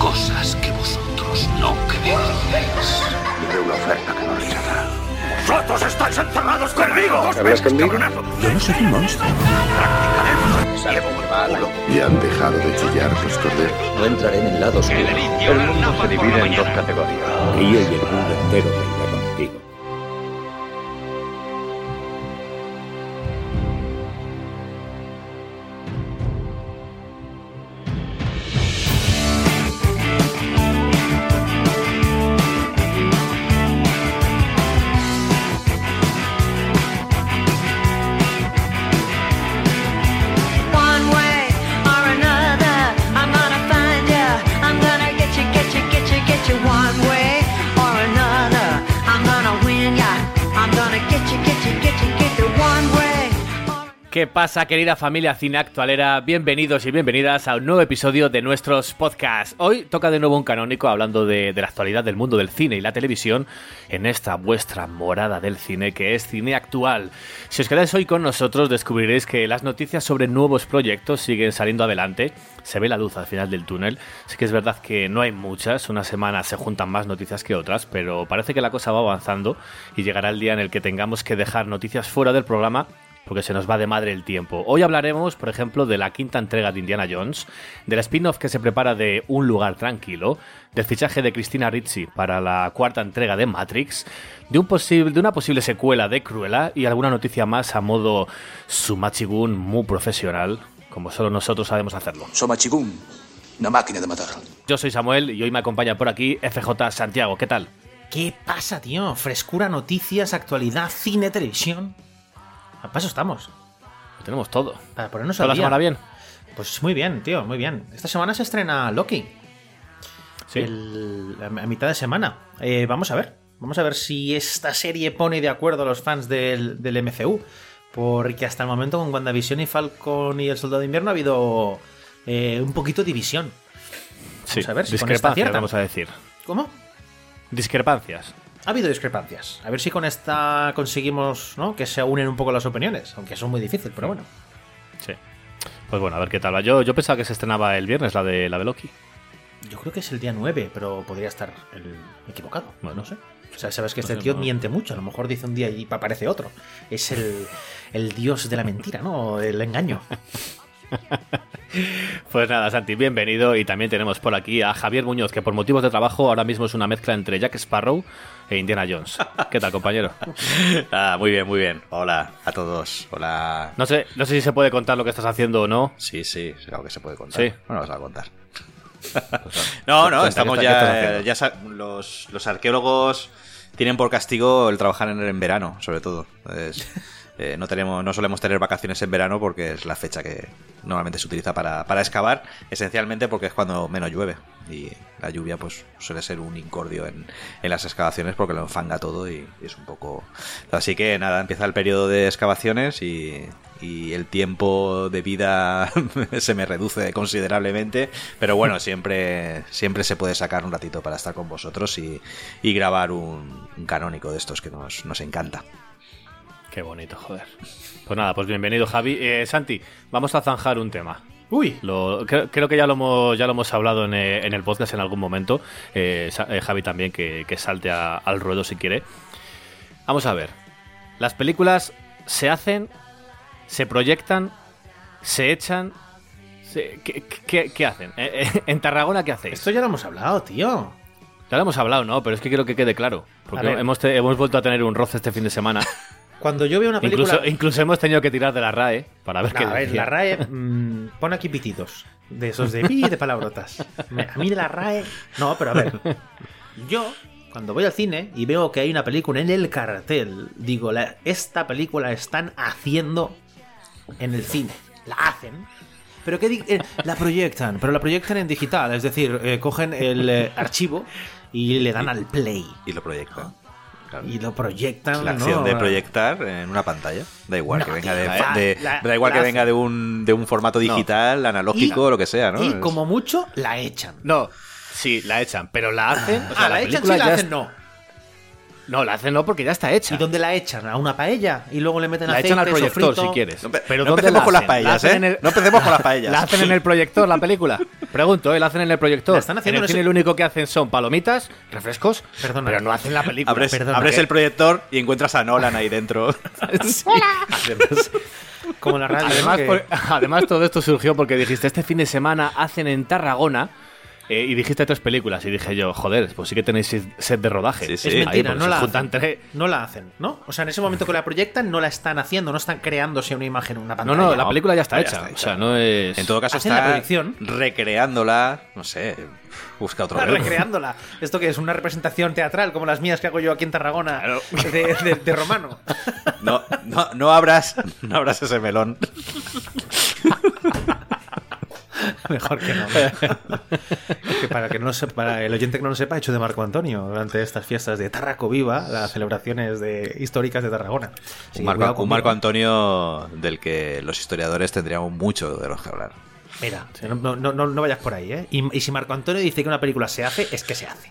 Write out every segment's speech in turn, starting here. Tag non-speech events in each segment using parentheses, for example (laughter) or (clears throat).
cosas que vosotros no creéis. Haré una oferta que no rechazará. ¡Vosotros estáis encerrados conmigo! ¿Hablas conmigo? Yo no soy un monstruo. ¿Y han dejado de chillar los corderos? No entraré en el lado oscuro. El mundo se divide en dos categorías. Ella y el mundo entero pasa, querida familia cine actualera? Bienvenidos y bienvenidas a un nuevo episodio de nuestros podcasts. Hoy toca de nuevo un canónico hablando de, de la actualidad del mundo del cine y la televisión en esta vuestra morada del cine que es cine actual. Si os quedáis hoy con nosotros descubriréis que las noticias sobre nuevos proyectos siguen saliendo adelante. Se ve la luz al final del túnel. Sí que es verdad que no hay muchas, una semana se juntan más noticias que otras, pero parece que la cosa va avanzando y llegará el día en el que tengamos que dejar noticias fuera del programa porque se nos va de madre el tiempo. Hoy hablaremos, por ejemplo, de la quinta entrega de Indiana Jones, del spin-off que se prepara de Un lugar tranquilo, del fichaje de Cristina Ricci para la cuarta entrega de Matrix, de, un posible, de una posible secuela de Cruella y alguna noticia más a modo Sumachigun muy profesional, como solo nosotros sabemos hacerlo. Soma Chigun, una máquina de matar. Yo soy Samuel y hoy me acompaña por aquí FJ Santiago. ¿Qué tal? ¿Qué pasa, tío? Frescura, noticias, actualidad, cine, televisión. A paso estamos. Lo tenemos todo. Para ponernos ¿Toda al la día. semana bien? Pues muy bien, tío, muy bien. Esta semana se estrena Loki. Sí. El- a mitad de semana. Eh, vamos a ver. Vamos a ver si esta serie pone de acuerdo a los fans del, del MCU. Porque hasta el momento con WandaVision y Falcon y el Soldado de Invierno ha habido eh, un poquito de división. Sí, a ver si con esta discrepancias, aciertan. vamos a decir. ¿Cómo? Discrepancias. Ha habido discrepancias. A ver si con esta conseguimos ¿no? que se unen un poco las opiniones. Aunque eso es muy difícil, pero bueno. Sí. Pues bueno, a ver qué tal va. Yo, yo pensaba que se estrenaba el viernes la de la de Loki. Yo creo que es el día 9, pero podría estar el- equivocado. Bueno. no sé. O sea, sabes que No este sé, tío no. miente mucho. A lo mejor dice un día y aparece otro. Es el, el dios de la mentira, ¿no? El engaño. (laughs) Pues nada, Santi, bienvenido. Y también tenemos por aquí a Javier Muñoz, que por motivos de trabajo ahora mismo es una mezcla entre Jack Sparrow e Indiana Jones. ¿Qué tal, compañero? (laughs) Ah, muy bien, muy bien. Hola a todos. Hola. No sé, no sé si se puede contar lo que estás haciendo o no. Sí, sí, claro que se puede contar. Sí. Bueno, os va a contar. no, no, Cuenta, estamos ¿qué estás ya. ya los, los arqueólogos tienen por castigo el trabajar en, en verano, sobre todo. Entonces, eh, no, tenemos, no solemos tener vacaciones en verano porque es la fecha que normalmente se utiliza para, para excavar, esencialmente porque es cuando menos llueve. Y la lluvia, pues, suele ser un incordio en, en las excavaciones porque lo enfanga todo y, es un poco. Así que nada, empieza el periodo de excavaciones y, y el tiempo de vida (laughs) se me reduce considerablemente. Pero bueno, siempre, siempre se puede sacar un ratito para estar con vosotros y, y grabar un, un canónico de estos que nos, nos encanta. Qué bonito, joder. Pues nada, pues bienvenido, Javi. Eh, Santi, vamos a zanjar un tema. Uy, Lo- creo, creo que ya lo hemos, ya lo hemos hablado en, eh, en el podcast en algún momento. Eh, eh, Javi también, que, que salte a- al ruedo si quiere. Vamos a ver. Las películas se hacen, se proyectan, se echan. se- ¿qué, qué- qué hacen? Eh, (laughs) en Tarragona, ¿qué hacéis? esto ya lo hemos hablado, tío. Ya lo hemos hablado, ¿no? Pero es que quiero que quede claro. Porque hemos, hemos vuelto a tener un roce este fin de semana. (laughs) Cuando yo veo una película. incluso, incluso hemos tenido que tirar de la RAE para ver No, qué a ver, la RAE mm, pone aquí pitidos. De esos de pi de palabrotas. A mí la RAE. No, pero a ver. Yo, cuando voy al cine y veo que hay una película en el cartel, digo, la- esta película la están haciendo en el cine. La hacen. Pero que eh, la proyectan, pero la proyectan en digital, es decir, eh, cogen el eh, archivo y le dan al play Y lo proyectan. Claro. y lo proyectan. La acción ¿no? de proyectar en una pantalla. Da igual No, que venga de, la- de- la- da igual que venga de un, de un formato digital, analógico, Y- lo que sea, ¿no? Y como mucho la echan. No, sí, la echan, pero la hacen. o sea, ah, la, echan, sí, la hacen, no. No, la hacen no porque ya está hecha. ¿Y dónde la echan? ¿A una paella? Y luego le meten La aceite, echan al proyector sofrito? si quieres. No, pe- Pero no ¿dónde empecemos la con las? ¿La paellas, ¿eh? el- No empecemos con las (laughs) paellas. ¿La hacen en el proyector la película? Pregunto, ¿eh? ¿La hacen en el proyector? La están haciendo en el cine ese- lo único que hacen son palomitas, refrescos, Perdona. pero no hacen la película. Abres, Perdona, abres ¿qué? el proyector y encuentras a Nolan ahí dentro. (laughs) Además, Como la radio. ¿no? además, Que- por- además, todo esto surgió porque dijiste, este fin de semana hacen en Tarragona eh, y dijiste tres películas. Y dije yo, joder, pues sí que tenéis set de rodaje. Sí, sí. Es Ahí, mentira, porque no se la, juntan hacen. tres- no la hacen, ¿no? O sea, en ese momento que la proyectan no la están haciendo, no están creándose una imagen, una No, pantalla. no, la película ya está ya hecha. está hecha. O sea, no es... En todo caso, Hacen la está proyección. recreándola. No sé, busca otro recreándola. ¿Esto que es? ¿Una representación teatral como las mías que hago yo aquí en Tarragona de, de- de romano? No, no, no abras, no abras ese melón. (laughs) (laughs) Mejor que no. que para que no sepa, para el oyente que no lo sepa, he hecho de Marco Antonio durante estas fiestas de Tarraco Viva, las celebraciones de, históricas de Tarragona. Un Marco, un. Marco Antonio del que los historiadores tendríamos mucho de los que hablar. Mira, no, no, no, no vayas por ahí, ¿eh? Y, y si Marco Antonio dice que una película se hace, es que se hace.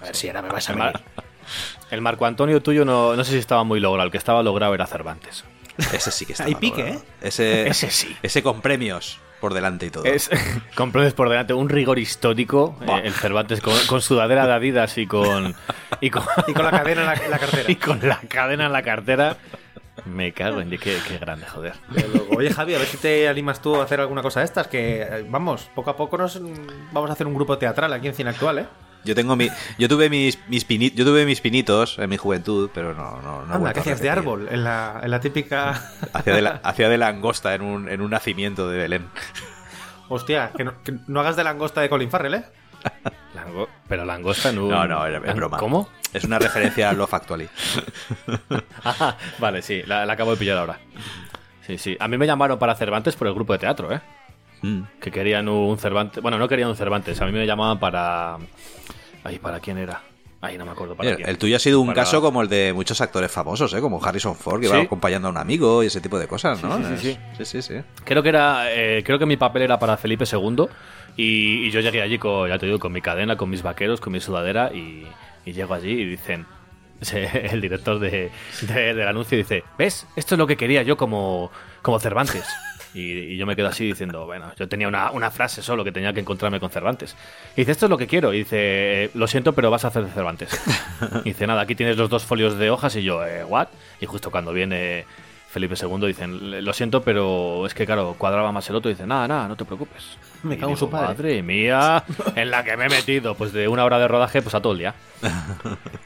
A ver si ahora me vas a. Mar- (laughs) el Marco Antonio tuyo no, no sé si estaba muy logrado. El que estaba logrado era Cervantes. Ese sí que está. (laughs) Hay pique, ¿eh? Ese, Ese sí. Ese con premios por delante y todo. Es, (laughs) por delante, un rigor histórico. eh, el Cervantes con, con sudadera de Adidas y con. (laughs) Y con, Y con la cadena en la, en la cartera. (laughs) y con la cadena en la cartera. Me cago en. Qué, qué grande, joder. Oye, Javi, a ver si te animas tú a hacer alguna cosa de estas. Que, eh, vamos, poco a poco nos vamos a hacer un grupo teatral aquí en Cine Actual, ¿eh? Yo tengo mi, yo tuve mis, mis pini- yo tuve mis pinitos en mi juventud, pero no, no, no Anda, vuelto ¿qué a hacías de árbol? En la, en la típica... (laughs) Hacía de, la, hacía de langosta en un, en un nacimiento de Belén. Hostia, que no, que no hagas de langosta de Colin Farrell, ¿eh? (laughs) Lango- pero langosta en un. No, no, era, es broma. ¿Cómo? Es una referencia a Love Actually. (laughs) Ah, vale, sí, la, la acabo de pillar ahora. Sí, sí. A mí me llamaron para Cervantes por el grupo de teatro, ¿eh? Mm. Que querían un Cervantes. Bueno, no querían un Cervantes. A mí me llamaban para. Ay, ¿para quién era? Ay, no me acuerdo para Mira, quién. el tuyo ha sido un Para- caso como el de muchos actores famosos, ¿eh? como Harrison Ford, que Sí. va acompañando a un amigo y ese tipo de cosas, ¿no? Sí, sí, sí, sí, sí, sí. Creo que era. eh, creo que mi papel era para Felipe II. Y, y yo llegué allí con, ya te digo, con mi cadena, con mis vaqueros, con mi sudadera. Y, y llego allí y dicen. (laughs) El director de, de- del anuncio dice: ¿Ves? Esto es lo que quería yo como, como Cervantes. Y, y yo me quedo así diciendo, bueno, yo tenía una, una frase solo que tenía que encontrarme con Cervantes. Y dice, esto es lo que quiero. Y dice, "Eh, lo siento, pero vas a hacer de Cervantes. (laughs) Y dice, nada, aquí tienes los dos folios de hojas. Y yo, eh, ¿what? Y justo cuando viene Felipe II dicen, lo siento, pero es que claro, cuadraba más el otro. Y dice, nada, nada, no te preocupes. Me cago en su padre. Madre mía, (laughs) en la que me he metido. Pues de una hora de rodaje, pues a todo el día.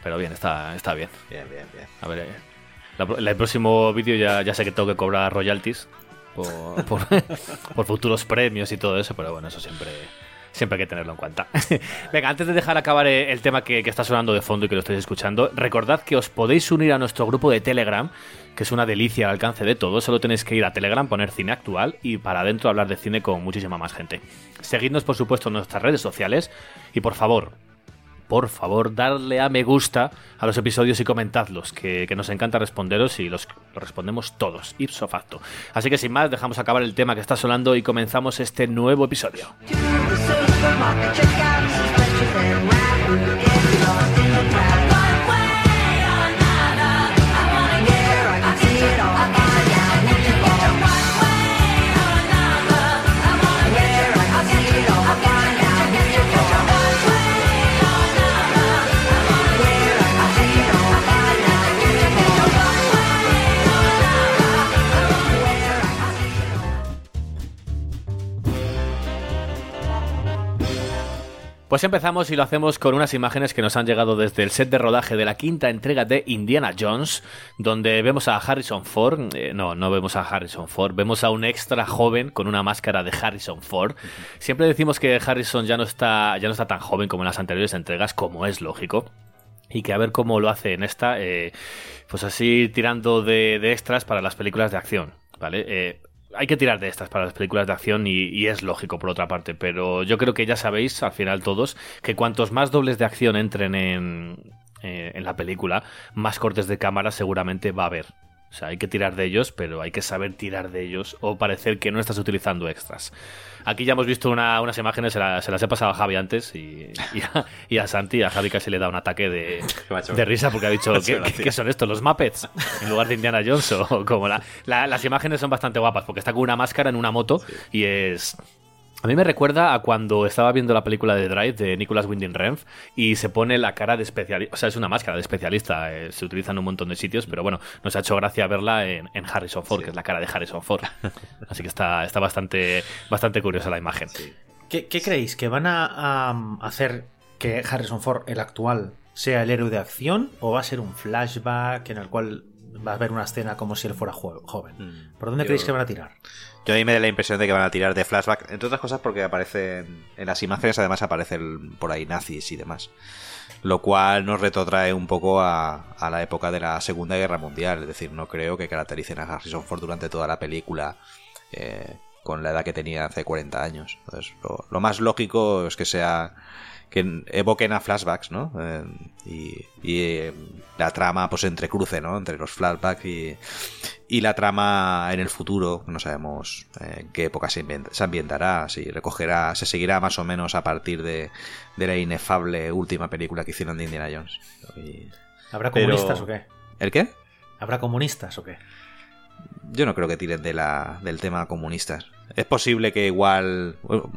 Pero bien, está, está bien. Bien, bien, bien. A ver, eh, el próximo vídeo ya, ya sé que tengo que cobrar royalties (laughs) por, futuros premios y todo eso, pero bueno, eso siempre, siempre hay que tenerlo en cuenta. (laughs) Venga, antes de dejar acabar eh, el tema que, que está sonando de fondo y que lo estáis escuchando, recordad que os podéis unir a nuestro grupo de Telegram, que es una delicia al alcance de todos. Solo tenéis que ir a Telegram, poner cine actual y para adentro hablar de cine con muchísima más gente. Seguidnos, por supuesto, en nuestras redes sociales y por favor, por favor, darle a me gusta a los episodios y comentadlos, que, que nos encanta responderos y los, respondemos todos, ipso facto. Así que sin más, dejamos acabar el tema que está sonando y comenzamos este nuevo episodio. Pues empezamos y lo hacemos con unas imágenes que nos han llegado desde el set de rodaje de la quinta entrega de Indiana Jones, donde vemos a Harrison Ford, eh, no, no vemos a Harrison Ford, vemos a un extra joven con una máscara de Harrison Ford. Siempre decimos que Harrison ya no está, ya no está tan joven como en las anteriores entregas, como es lógico. Y que a ver cómo lo hace en esta, eh, pues así tirando de, de extras para las películas de acción, ¿vale? Eh, hay que tirar de estas para las películas de acción y, es lógico por otra parte, pero yo creo que ya sabéis, al final todos, que cuantos más dobles de acción entren en, eh, en la película, más cortes de cámara seguramente va a haber. O sea, hay que tirar de ellos, pero hay que saber tirar de ellos o parecer que no estás utilizando extras. Aquí ya hemos visto una- unas imágenes, se, la- se las he pasado a Javi antes y, y a, y a Santi. A Javi casi le da un ataque de, (laughs) risa porque ha dicho, (laughs) ¿qué, son estos? ¿Los Muppets? En lugar de Indiana Jones o como la, la- Las imágenes son bastante guapas porque está con una máscara en una moto y es... A mí me recuerda a cuando estaba viendo la película de Drive de Nicholas Winding Refn y se pone la cara de especialista. O sea, es una máscara de especialista. eh, se utiliza en un montón de sitios, pero bueno, nos ha hecho gracia verla en, en Harrison Ford, que es la cara de Harrison Ford. (laughs) Así que está, está bastante, bastante curiosa la imagen. ¿Qué, qué creéis? ¿Que van a, a hacer que Harrison Ford, el actual, sea el héroe de acción? ¿O va a ser un flashback en el cual va a haber una escena como si él fuera jo- joven? Mm. ¿Por dónde Yo- creéis que van a tirar? Yo a mí me da la impresión de que van a tirar de flashback, entre otras cosas porque aparecen en las imágenes, además aparecen por ahí nazis y demás. Lo cual nos retrotrae un poco a, a la época de la Segunda Guerra Mundial. Es decir, no creo que caractericen a Harrison Ford durante toda la película eh, con la edad que tenía hace 40 años. Entonces, lo, lo más lógico es que sea que evoquen a flashbacks, ¿no? Eh, y y, eh, la trama pues entrecruce, ¿no? Entre los flashbacks y, y la trama en el futuro, no sabemos eh, en qué época se, ambientará, si recogerá, se seguirá más o menos a partir de, de la inefable última película que hicieron de Indiana Jones. Y- ¿Habrá Pero- comunistas o qué? ¿El qué? ¿Habrá comunistas o qué? Yo no creo que tiren de la, del tema comunistas. Es posible que igual bueno,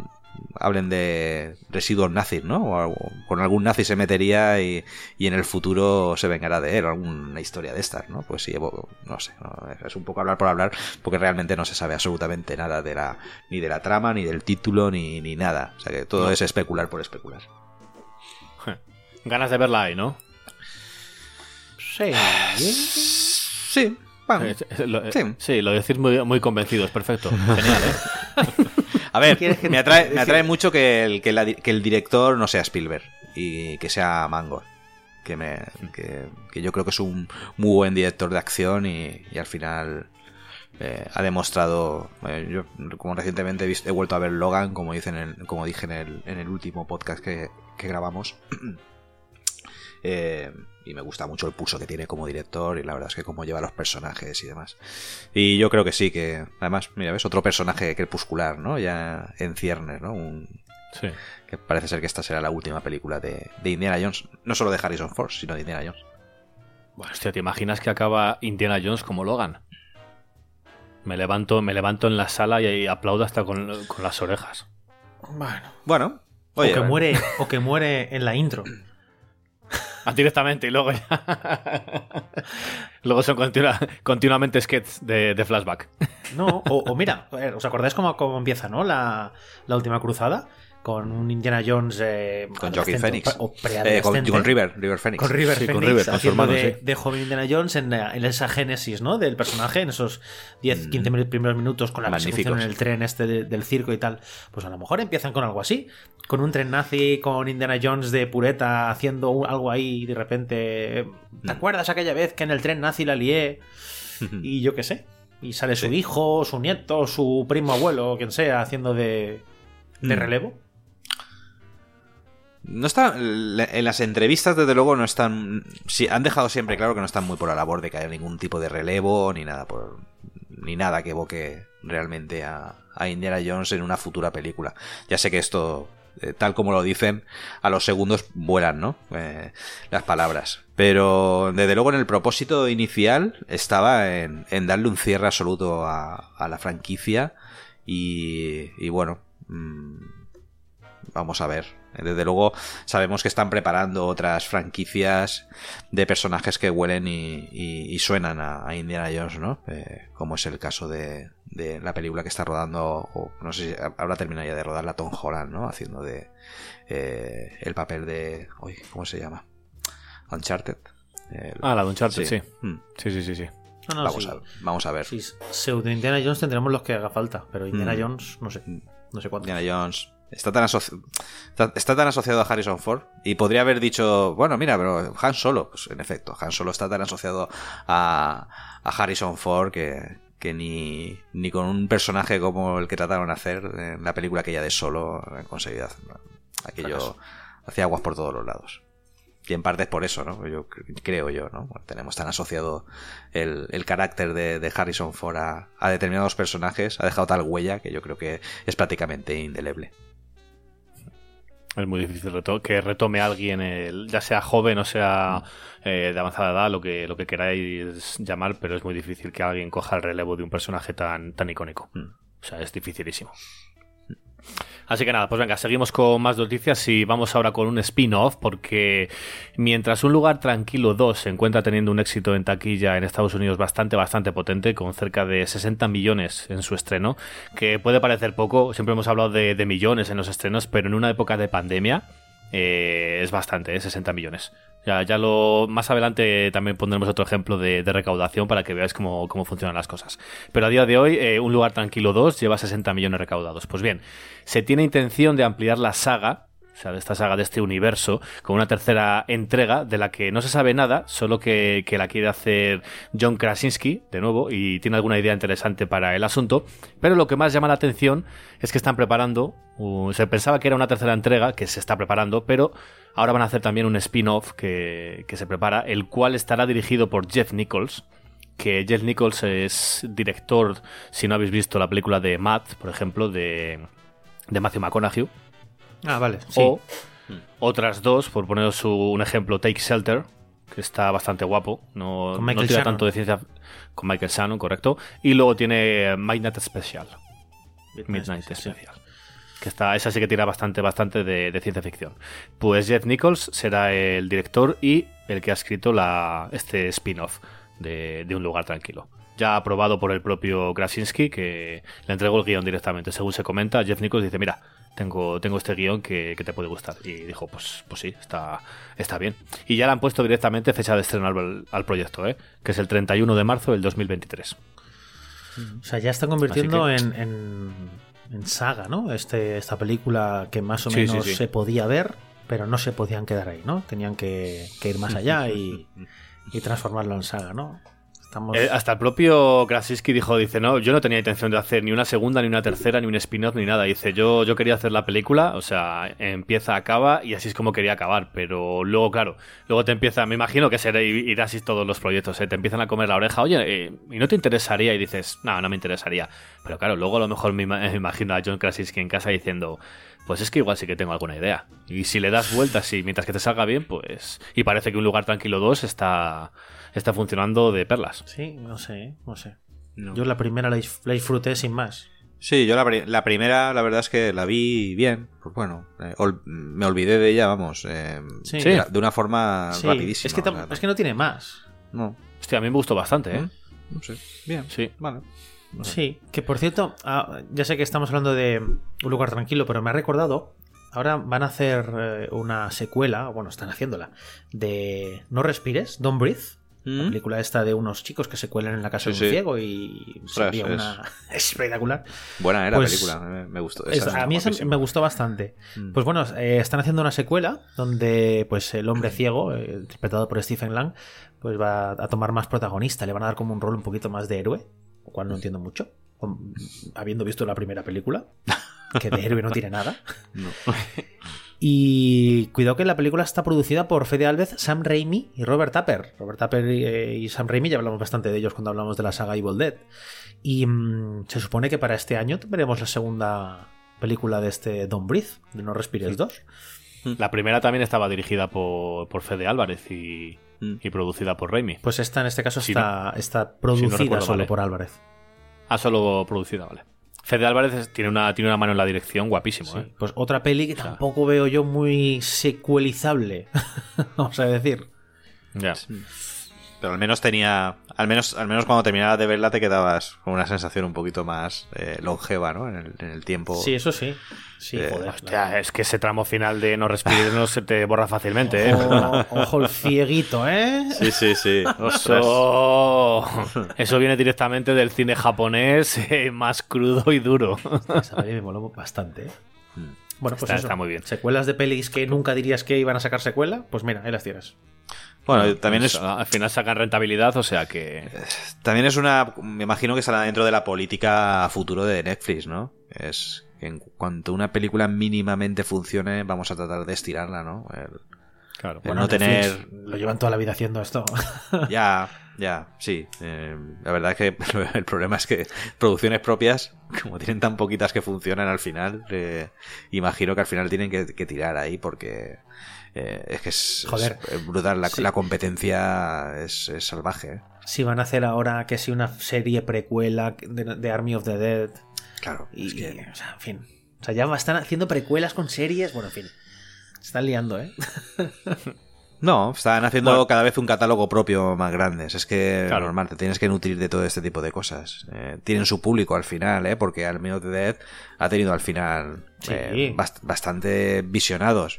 hablen de residuos nazis, ¿no? O con algún nazi se metería y, y en el futuro se vengará de él, alguna historia de estas, ¿no? Pues sí, no sé, no, es un poco hablar por hablar, porque realmente no se sabe absolutamente nada de la, ni de la trama, ni del título, ni, ni nada. O sea que todo es especular por especular. (laughs) Ganas de verla ahí, ¿no? Sí. Sí, bueno, (laughs) Eh, lo, sí. sí, lo decís muy, muy convencidos, perfecto. Genial, ¿eh? (laughs) A ver, ¿Quieres que- me atrae, me atrae mucho que el, que, la di- que el director no sea Spielberg y que sea Mangold. Que, me, que, que yo creo que es un muy buen director de acción y, y al final eh, ha demostrado. eh, yo, como recientemente he, visto- he vuelto a ver Logan, como, dice en el- como dije en el, en el último podcast que, que grabamos. (clears throat) Eh, y me gusta mucho el pulso que tiene como director y la verdad es que cómo lleva los personajes y demás. Y yo creo que sí, que además, mira, ves, otro personaje crepuscular, ¿no? Ya en ciernes, ¿no? Un, Sí. que parece ser que esta será la última película de, de Indiana Jones. No solo de Harrison Ford, sino de Indiana Jones. Bueno, hostia, ¿te imaginas que acaba Indiana Jones como Logan? Me levanto, me levanto en la sala y, aplaudo hasta con, con las orejas. Bueno. Bueno, O que, muere, o que muere en la intro. Ah, directamente y luego ya. luego son continua- continuamente sketches de, de flashback. No, o, mira, ¿os acordáis cómo, cómo empieza, no? La, la última cruzada. Con un Indiana Jones. eh, con Joaquin Phoenix. O Eh, con, con River, River Phoenix. Con River Sí, con Phoenix, River, con su haciendo hermano, de, sí. de joven Indiana Jones en, la- en esa génesis, ¿no? Del personaje, en esos 10, 15 mil- primeros minutos con la persecución en el tren este de- del circo y tal. Pues a lo mejor empiezan con algo así. Con un tren nazi, con Indiana Jones de pureta haciendo un- algo ahí y de repente... ¿Te acuerdas aquella vez que en el tren nazi la lié? (laughs) Y yo qué sé. Y sale su hijo, su nieto, su primo abuelo, quien sea, haciendo de, de Mm. relevo. No está, en las entrevistas, desde luego, no están. Sí, han dejado siempre claro que no están muy por la labor de que haya ningún tipo de relevo ni nada por ni nada que evoque realmente a, a Indiana Jones en una futura película. Ya sé que esto, eh, tal como lo dicen, a los segundos vuelan, ¿no? Eh, las palabras. Pero desde luego en el propósito inicial estaba en, en darle un cierre absoluto a, a la franquicia y, y bueno. mm, vamos a ver. Desde luego sabemos que están preparando otras franquicias de personajes que huelen y, y- y suenan a, a Indiana Jones, ¿no? Eh, como es el caso de, de la película que está rodando, o no sé si habrá terminado ya de rodar la Tom Holland, ¿no? Haciendo de eh, el papel de... Uy, ¿Cómo se llama? Uncharted. El- Ah, la de Uncharted, sí. Mm. Sí, sí, sí, sí. No, no, vamos, sí. a, vamos a ver. Sí, pseudo Indiana Jones tendremos los que haga falta, pero Indiana Mm. Jones, no sé. No sé cuántos. Indiana Jones está tan, está, está tan asociado a Harrison Ford y podría haber dicho, bueno, mira, pero Han Solo, pues en efecto, Han Solo está tan asociado a, a Harrison Ford que, que ni, ni con un personaje como el que trataron de hacer en la película aquella de Solo han conseguido aquello hacía aguas por todos los lados. Y en parte es por eso, ¿no? Yo cre- creo yo, ¿no? Bueno, tenemos tan asociado el, el carácter de, de Harrison Ford a, a determinados personajes, ha dejado tal huella que yo creo que es prácticamente indeleble. Es muy difícil reto- que retome a alguien, el- ya sea joven o sea eh, de avanzada edad, lo que, lo que queráis llamar, pero es muy difícil que alguien coja el relevo de un personaje tan, tan icónico. O sea, es dificilísimo. Así que nada, pues venga, seguimos con más noticias y vamos ahora con un spin-off porque mientras Un lugar tranquilo 2 se encuentra teniendo un éxito en taquilla en Estados Unidos bastante, bastante potente, con cerca de 60 millones en su estreno, que puede parecer poco, siempre hemos hablado de, de millones en los estrenos, pero en una época de pandemia eh, es bastante, ¿eh? 60 millones. Ya, ya lo más adelante también pondremos otro ejemplo de, recaudación para que veáis cómo, cómo funcionan las cosas. Pero a día de hoy, eh, Un lugar tranquilo 2 lleva 60 millones recaudados. Pues bien, se tiene intención de ampliar la saga, o sea, de esta saga, de este universo, con una tercera entrega de la que no se sabe nada, solo que, que la quiere hacer John Krasinski, de nuevo, y tiene alguna idea interesante para el asunto. Pero lo que más llama la atención es que están preparando, se pensaba que era una tercera entrega, que se está preparando, pero ahora van a hacer también un spin-off que, que se prepara, el cual estará dirigido por Jeff Nichols, que Jeff Nichols es director, si no habéis visto la película de Matt, por ejemplo, de, de Matthew McConaughey, Ah, vale. Sí. o otras dos, por poneros u- un ejemplo, Take Shelter, que está bastante guapo, no, Con no tira Shannon. tanto de ciencia con Michael Shannon, correcto, y luego tiene Midnight Special, Midnight Special. Que está, esa sí que tira bastante, bastante de, de ciencia ficción. Pues Jeff Nichols será el director y el que ha escrito la, este spin-off de, de Un lugar tranquilo. Ya aprobado por el propio Krasinski, que le entregó el guion directamente. Según se comenta, Jeff Nichols dice, mira, tengo, tengo este guion que, que te puede gustar. Y dijo, pues, pues sí, está, está bien. Y ya le han puesto directamente fecha de estreno al, al proyecto, ¿eh? que es el 31 de marzo del 2023. O sea, ya están convirtiendo en, en, en saga, ¿no? Este, esta película que más o Sí, sí, menos sí. se podía ver, pero no se podían quedar ahí, ¿no? Tenían que, que ir más (laughs) allá y, (laughs) y transformarlo en saga, ¿no? Eh, hasta el propio Krasinski dijo, dice, no, yo no tenía intención de hacer ni una segunda, ni una tercera, ni un spin-off, ni nada. Dice, yo, yo quería hacer la película, o sea, empieza, acaba, y así es como quería acabar. Pero luego, claro, luego te empieza, me imagino que será, irá así todos los proyectos, ¿eh? te empiezan a comer la oreja, oye, eh, ¿y no te interesaría? Y dices, no, no me interesaría. Pero claro, luego a lo mejor me imagino a John Krasinski en casa diciendo, pues es que igual sí que tengo alguna idea. Y si le das vueltas y mientras que te salga bien, pues... Y parece que un lugar tranquilo 2 está, está funcionando de perlas. Sí, no sé, no sé. No. Yo la primera la, dis- la disfruté sin más. Sí, yo la, la primera, la verdad es que la vi bien. Pues bueno, eh, ol- me olvidé de ella, vamos. eh, Sí. de, una forma Sí, rapidísima. es, que tam- o sea, es que no tiene más. no, Hostia, a mí me gustó bastante, ¿eh? ¿Mm? no sé. Bien, Sí. vale. Sí, que por cierto, ah, ya sé que estamos hablando de un lugar tranquilo, pero me ha recordado. Ahora van a hacer eh, una secuela, o bueno, están haciéndola, de No Respires, Don't Breathe. La ¿Mm? película esta de unos chicos que se cuelan en la casa Sí, de un sí. ciego y sería es- una (laughs) espectacular. Buena era Pues- la película, me, gustó. Es- esa es a mí esa me gustó bastante. Mm. Pues bueno, eh, están haciendo una secuela donde pues el hombre (clears throat) ciego, eh, interpretado por Stephen Lang, pues va a tomar más protagonista, le van a dar como un rol un poquito más de héroe, lo cual no entiendo mucho, habiendo visto la primera película, que de héroe no tiene nada. (laughs) No. (laughs) Y cuidado que la película está producida por Fede Alves, Sam Raimi y Robert Tapper. Robert Tapper eh, y Sam Raimi ya hablamos bastante de ellos cuando hablamos de la saga Evil Dead. Y mm, se supone que para este año veremos la segunda película de este Don't Breathe, de No Respires 2. La primera también estaba dirigida por, por Fede Álvarez y, Mm. y producida por Raimi. Pues esta en este caso Si está, está producida recuerdo solo mal, ¿eh? por Álvarez. Ah, solo producida, vale. Fede Álvarez tiene una, tiene una mano en la dirección guapísimo, Sí, ¿eh? Pues otra peli que sea- tampoco veo yo muy secuelizable, (laughs) vamos a decir. Ya. Pero al menos tenía. Al menos, al menos cuando terminabas de verla te quedabas con una sensación un poquito más eh, longeva, ¿no? En el, en el tiempo. Sí, eso sí. Sí, Eh, joder. Hostia, es que ese tramo final de no respirar no se te borra fácilmente, ¿eh? Ojo, ojo el cieguito, ¿eh? sí, sí. sí. Eso, eso viene directamente del cine japonés eh, más crudo y duro. Esa me moló bastante. ¿eh? Bueno, pues Está- eso. está muy bien. Secuelas de pelis que nunca dirías que iban a sacar secuela, pues mira, ahí las tienes. Bueno, también es, Al final sacan rentabilidad, o sea que... también es una. Me imagino que estará dentro de la política a futuro de Netflix, ¿no? Es que en cuanto una película mínimamente funcione, vamos a tratar de estirarla, ¿no? El- Claro. El Bueno, no tener... Netflix Lo llevan toda la vida haciendo esto. (laughs) Ya, ya, sí. Eh, la verdad es que (laughs) el problema es que producciones propias, como tienen tan poquitas que funcionan al final, eh, imagino que al final tienen que, que tirar ahí porque eh, es que es, Joder. es brutal. La, Sí. la competencia es, es salvaje. ¿eh? si van a hacer ahora que si una serie precuela de, de Army of the Dead. Claro, Y, es que o sea, en fin. O sea, ya están haciendo precuelas con series. Bueno, en fin. Están liando, ¿eh? (laughs) No, están haciendo Bueno. cada vez un catálogo propio más grande. Es que Claro. normal, te tienes que nutrir de todo este tipo de cosas. Eh, tienen su público al final, ¿eh? porque al menos The Dead ha tenido al final Sí. eh, bast- bastante visionados.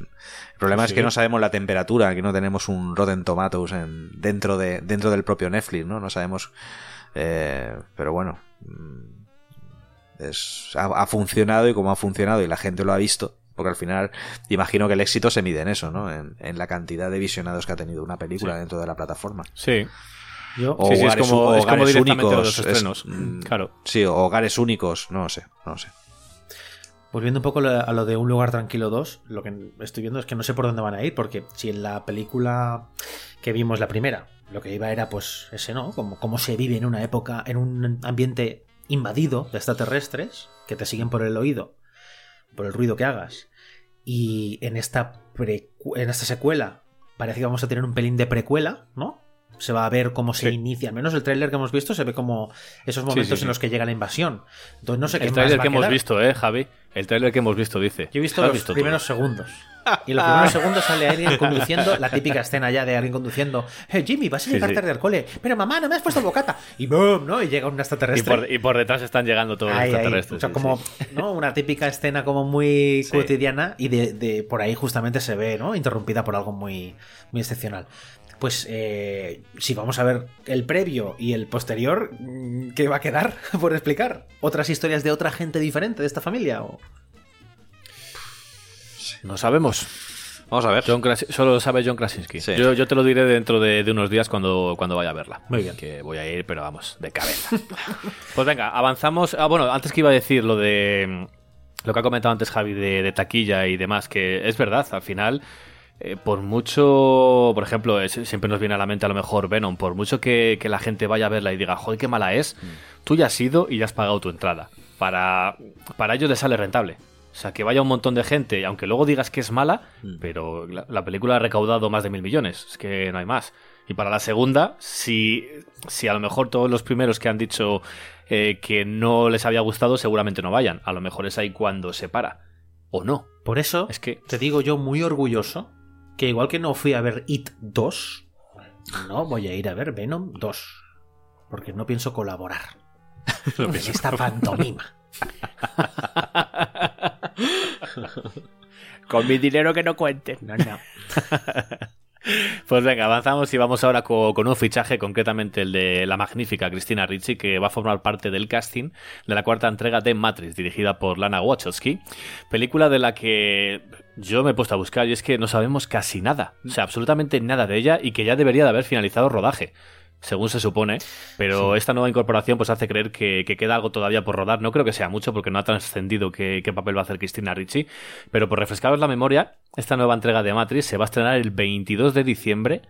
El problema es que no sabemos la temperatura, que no tenemos un Rotten Tomatoes en, dentro, de, dentro del propio Netflix, ¿no? No sabemos. eh, pero bueno. mm, es- ha, ha funcionado y como ha funcionado y la gente lo ha visto. Porque al final, imagino que el éxito se mide en eso, ¿no? En, en la cantidad de visionados que ha tenido una película dentro de la plataforma. Sí. Yo, O Sí, sí, es hogares, como- o es como hogares directamente únicos. los estrenos. es- mm, Claro. Sí, o hogares únicos, no lo sé, no lo sé. Volviendo un poco a lo de Un lugar tranquilo 2, lo que estoy viendo es que no sé por dónde van a ir, porque si en la película que vimos la primera, lo que iba era pues ese, ¿no? Como cómo se vive en una época, en un ambiente invadido de extraterrestres que te siguen por el oído, por el ruido que hagas. Y en esta, en esta secuela parece que vamos a tener un pelín de precuela, ¿no? Se va a ver cómo se Sí. inicia, al menos el tráiler que hemos visto se ve como esos momentos sí, en los que llega la invasión. Entonces no sé qué El va que hemos visto, eh, Javi. El trailer que hemos visto dice. Yo he visto ¿Has los visto primeros segundos. Y en los primeros segundos sale alguien (laughs) conduciendo, la típica escena ya de alguien conduciendo. Hey, Jimmy, vas a llegar tarde al cole. Pero mamá, no me has puesto bocata. Y boom, ¿no? Y llega un Y extraterrestre. por, y por detrás están llegando todos los extraterrestres. O sea, como. ¿no? Una típica escena como muy cotidiana y de, de por ahí justamente se ve, ¿no? Interrumpida por algo muy, muy excepcional. Pues eh, si vamos a ver el previo y el posterior, ¿qué va a quedar (laughs) por explicar? ¿Otras historias de otra gente diferente de esta familia? ¿O? No sabemos. Vamos a ver. John Krasi- solo lo sabe John Krasinski. Sí. Yo, yo te lo diré dentro de, de unos días cuando, cuando vaya a verla. Muy bien. Que voy a ir, pero vamos, de cabeza. (laughs) pues venga, avanzamos. Ah, bueno, antes que iba a decir lo de. mm, Lo que ha comentado antes Javi de, de taquilla y demás, que es verdad, al final. Eh, por mucho, por ejemplo, es- siempre nos viene a la mente a lo mejor Venom, por mucho que, que la gente vaya a verla y diga, joder, qué mala es, tú ya has ido y ya has pagado tu entrada. Para, para ellos les sale rentable. O sea, que vaya un montón de gente, aunque luego digas que es mala, pero la, la película ha recaudado más de mil millones, es que no hay más. Y para la segunda, si, si a lo mejor todos los primeros que han dicho eh, que no les había gustado, seguramente no vayan. A lo mejor es ahí cuando se para. O no. Por eso, Es que te digo yo muy orgulloso que igual que no fui a ver It 2, no voy a ir a ver Venom 2. Porque no pienso colaborar (laughs) en esta pantomima. Con mi dinero que no cuenten. No, no. (laughs) Pues venga, avanzamos y vamos ahora co- con, un fichaje, concretamente el de la magnífica Cristina Ricci, que va a formar parte del casting de la cuarta entrega de Matrix, dirigida por Lana Wachowski. Película de la que yo me he puesto a buscar y es que no sabemos casi nada, o sea, absolutamente nada de ella y que ya debería de haber finalizado rodaje. Según se supone, pero esta nueva incorporación pues hace creer que, que queda algo todavía por rodar. No creo que sea mucho porque no ha trascendido qué, qué papel va a hacer Cristina Ricci, pero por refrescaros la memoria, esta nueva entrega de Matrix se va a estrenar el 22 de diciembre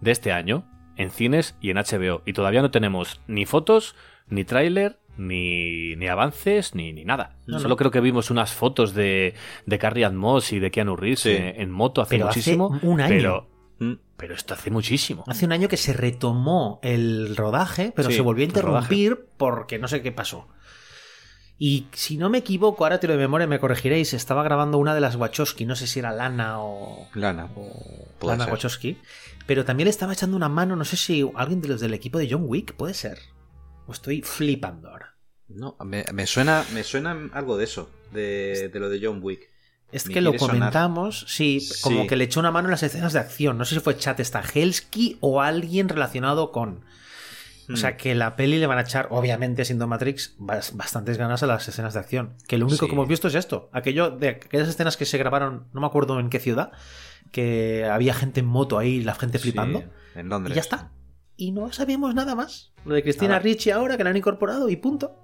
de este año en cines y en HBO. Y todavía no tenemos ni fotos, ni tráiler, ni, ni avances, ni, ni nada. No, Solo no. creo que vimos unas fotos de, de Carrie Ann Moss y de Keanu Reeves Sí. en moto hace Pero hace muchísimo. un año. Pero. Pero esto hace muchísimo. Hace un año que se retomó el rodaje, pero Sí, se volvió a interrumpir porque no sé qué pasó. Y si no me equivoco, ahora tiro de memoria, me corregiréis, estaba grabando una de las Wachowski, no sé si era Lana o, Lana. o Lana ser. Wachowski, pero también le estaba echando una mano, no sé si alguien de los del equipo de John Wick, puede ser. O estoy flipando ahora. No, me, me suena, me suena algo de eso, de, de lo de John Wick. Es que lo sonar. comentamos, sí, como Sí. que le echó una mano en las escenas de acción. No sé si fue Chat Stahelski o alguien relacionado con. O sea Hmm. que la peli le van a echar, obviamente, siendo Matrix, bas- bastantes ganas a las escenas de acción. Que lo único Sí. que hemos visto es esto. Aquello de aquellas escenas que se grabaron, no me acuerdo en qué ciudad, que había gente en moto ahí, la gente flipando. Sí, en y Londres. ya está. Y no sabemos nada más. Lo de Cristina. Ricci ahora, que la han incorporado y punto.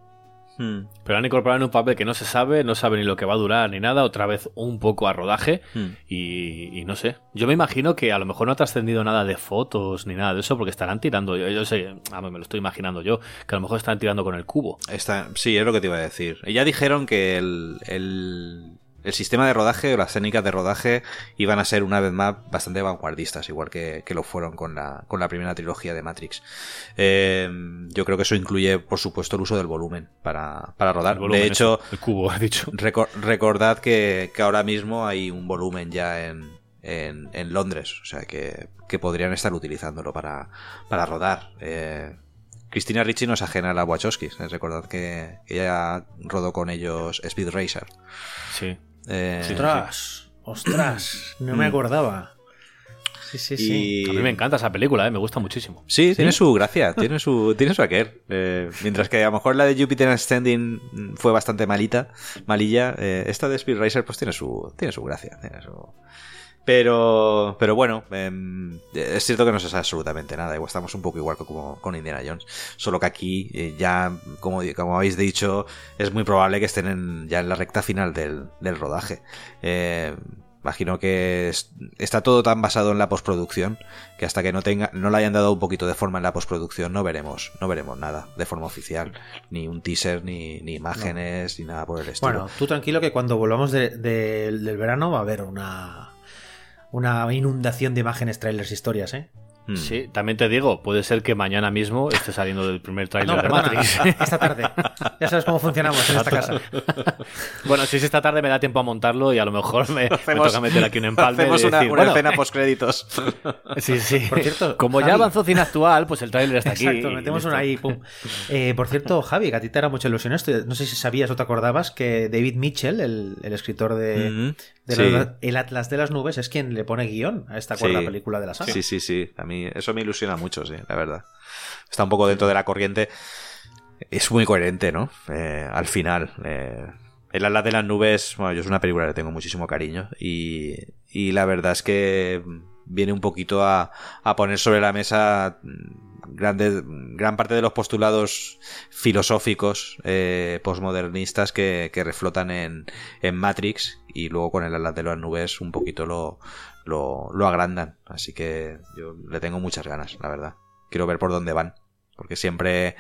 Hmm. Pero han incorporado en un papel que no se sabe, no sabe ni lo que va a durar ni nada, otra vez un poco a rodaje Hmm. y, y no sé. Yo me imagino que a lo mejor no ha trascendido nada de fotos ni nada de eso porque estarán tirando, yo, yo sé, a me lo estoy imaginando yo, que a lo mejor están tirando con el cubo. Está, sí, es lo que te iba a decir. Y ya dijeron que el, el, el sistema de rodaje o las técnicas de rodaje iban a ser una vez más bastante vanguardistas, igual que, que lo fueron con la, con la primera trilogía de Matrix. Eh, yo creo que eso incluye, por supuesto, el uso del volumen para, para rodar. Volumen, de hecho, el cubo, he dicho. recor- recordad que, que ahora mismo hay un volumen ya en, en, en Londres, o sea que, que podrían estar utilizándolo para, para rodar. Eh, Cristina Ricci no es ajena a la Wachowskis. eh, Recordad que ella rodó con ellos Speed Racer. Sí. Eh, Ostras, ostras, no me acordaba. Sí, sí, sí. y- A mí me encanta esa película, ¿eh? me gusta muchísimo. Sí, tiene su gracia, tiene su, tiene su aquel. Eh, mientras que a lo mejor la de Jupiter Standing fue bastante malita, malilla, eh, esta de Speed Racer pues tiene su, tiene su gracia. Tiene su... Pero, pero bueno, em, es cierto que no se sabe absolutamente nada. Estamos un poco igual que como con Indiana Jones. Solo que aquí eh, ya, como, como habéis dicho, es muy probable que estén ya en la recta final del, del rodaje. Eh, imagino que es- está todo tan basado en la postproducción que hasta que no tenga, no le hayan dado un poquito de forma en la postproducción no veremos, no veremos nada de forma oficial, ni un teaser, ni, ni imágenes, ni nada por el estilo. Bueno, tú tranquilo que cuando volvamos de- del verano va a haber una, una inundación de imágenes, trailers, historias, ¿eh? Mm. Sí, también te digo, puede ser que mañana mismo esté saliendo del primer tráiler No, de perdona, Matrix. esta tarde. Ya sabes cómo funcionamos en esta casa. (laughs) bueno, si es esta tarde me da tiempo a montarlo y a lo mejor me, me toca meter aquí un empalme. hacemos una, decir, una bueno, escena. (laughs) Sí, sí. Por cierto, como ya avanzó cine actual, pues el tráiler está aquí. Exacto, metemos una ahí, pum. Eh, por cierto, Javi, que a ti te era mucha ilusión esto. No sé si sabías o te acordabas que David Mitchell, el, el escritor de. De Sí. la- El Atlas de las Nubes, es quien le pone guion a esta cuarta Sí. película de la saga. Sí, sí, sí. A mí eso me ilusiona mucho, sí, la verdad. Está un poco dentro de la corriente. Es muy coherente, ¿no? Eh, al final. eh, el ala de las nubes, bueno, yo es una película que tengo muchísimo cariño. Y, y la verdad es que viene un poquito a, a poner sobre la mesa grandes, gran parte de los postulados filosóficos eh, posmodernistas que, que reflotan en, en Matrix y luego con el ala de las nubes un poquito lo, lo, lo agrandan. Así que yo le tengo muchas ganas, la verdad. Quiero ver por dónde van. Porque siempre,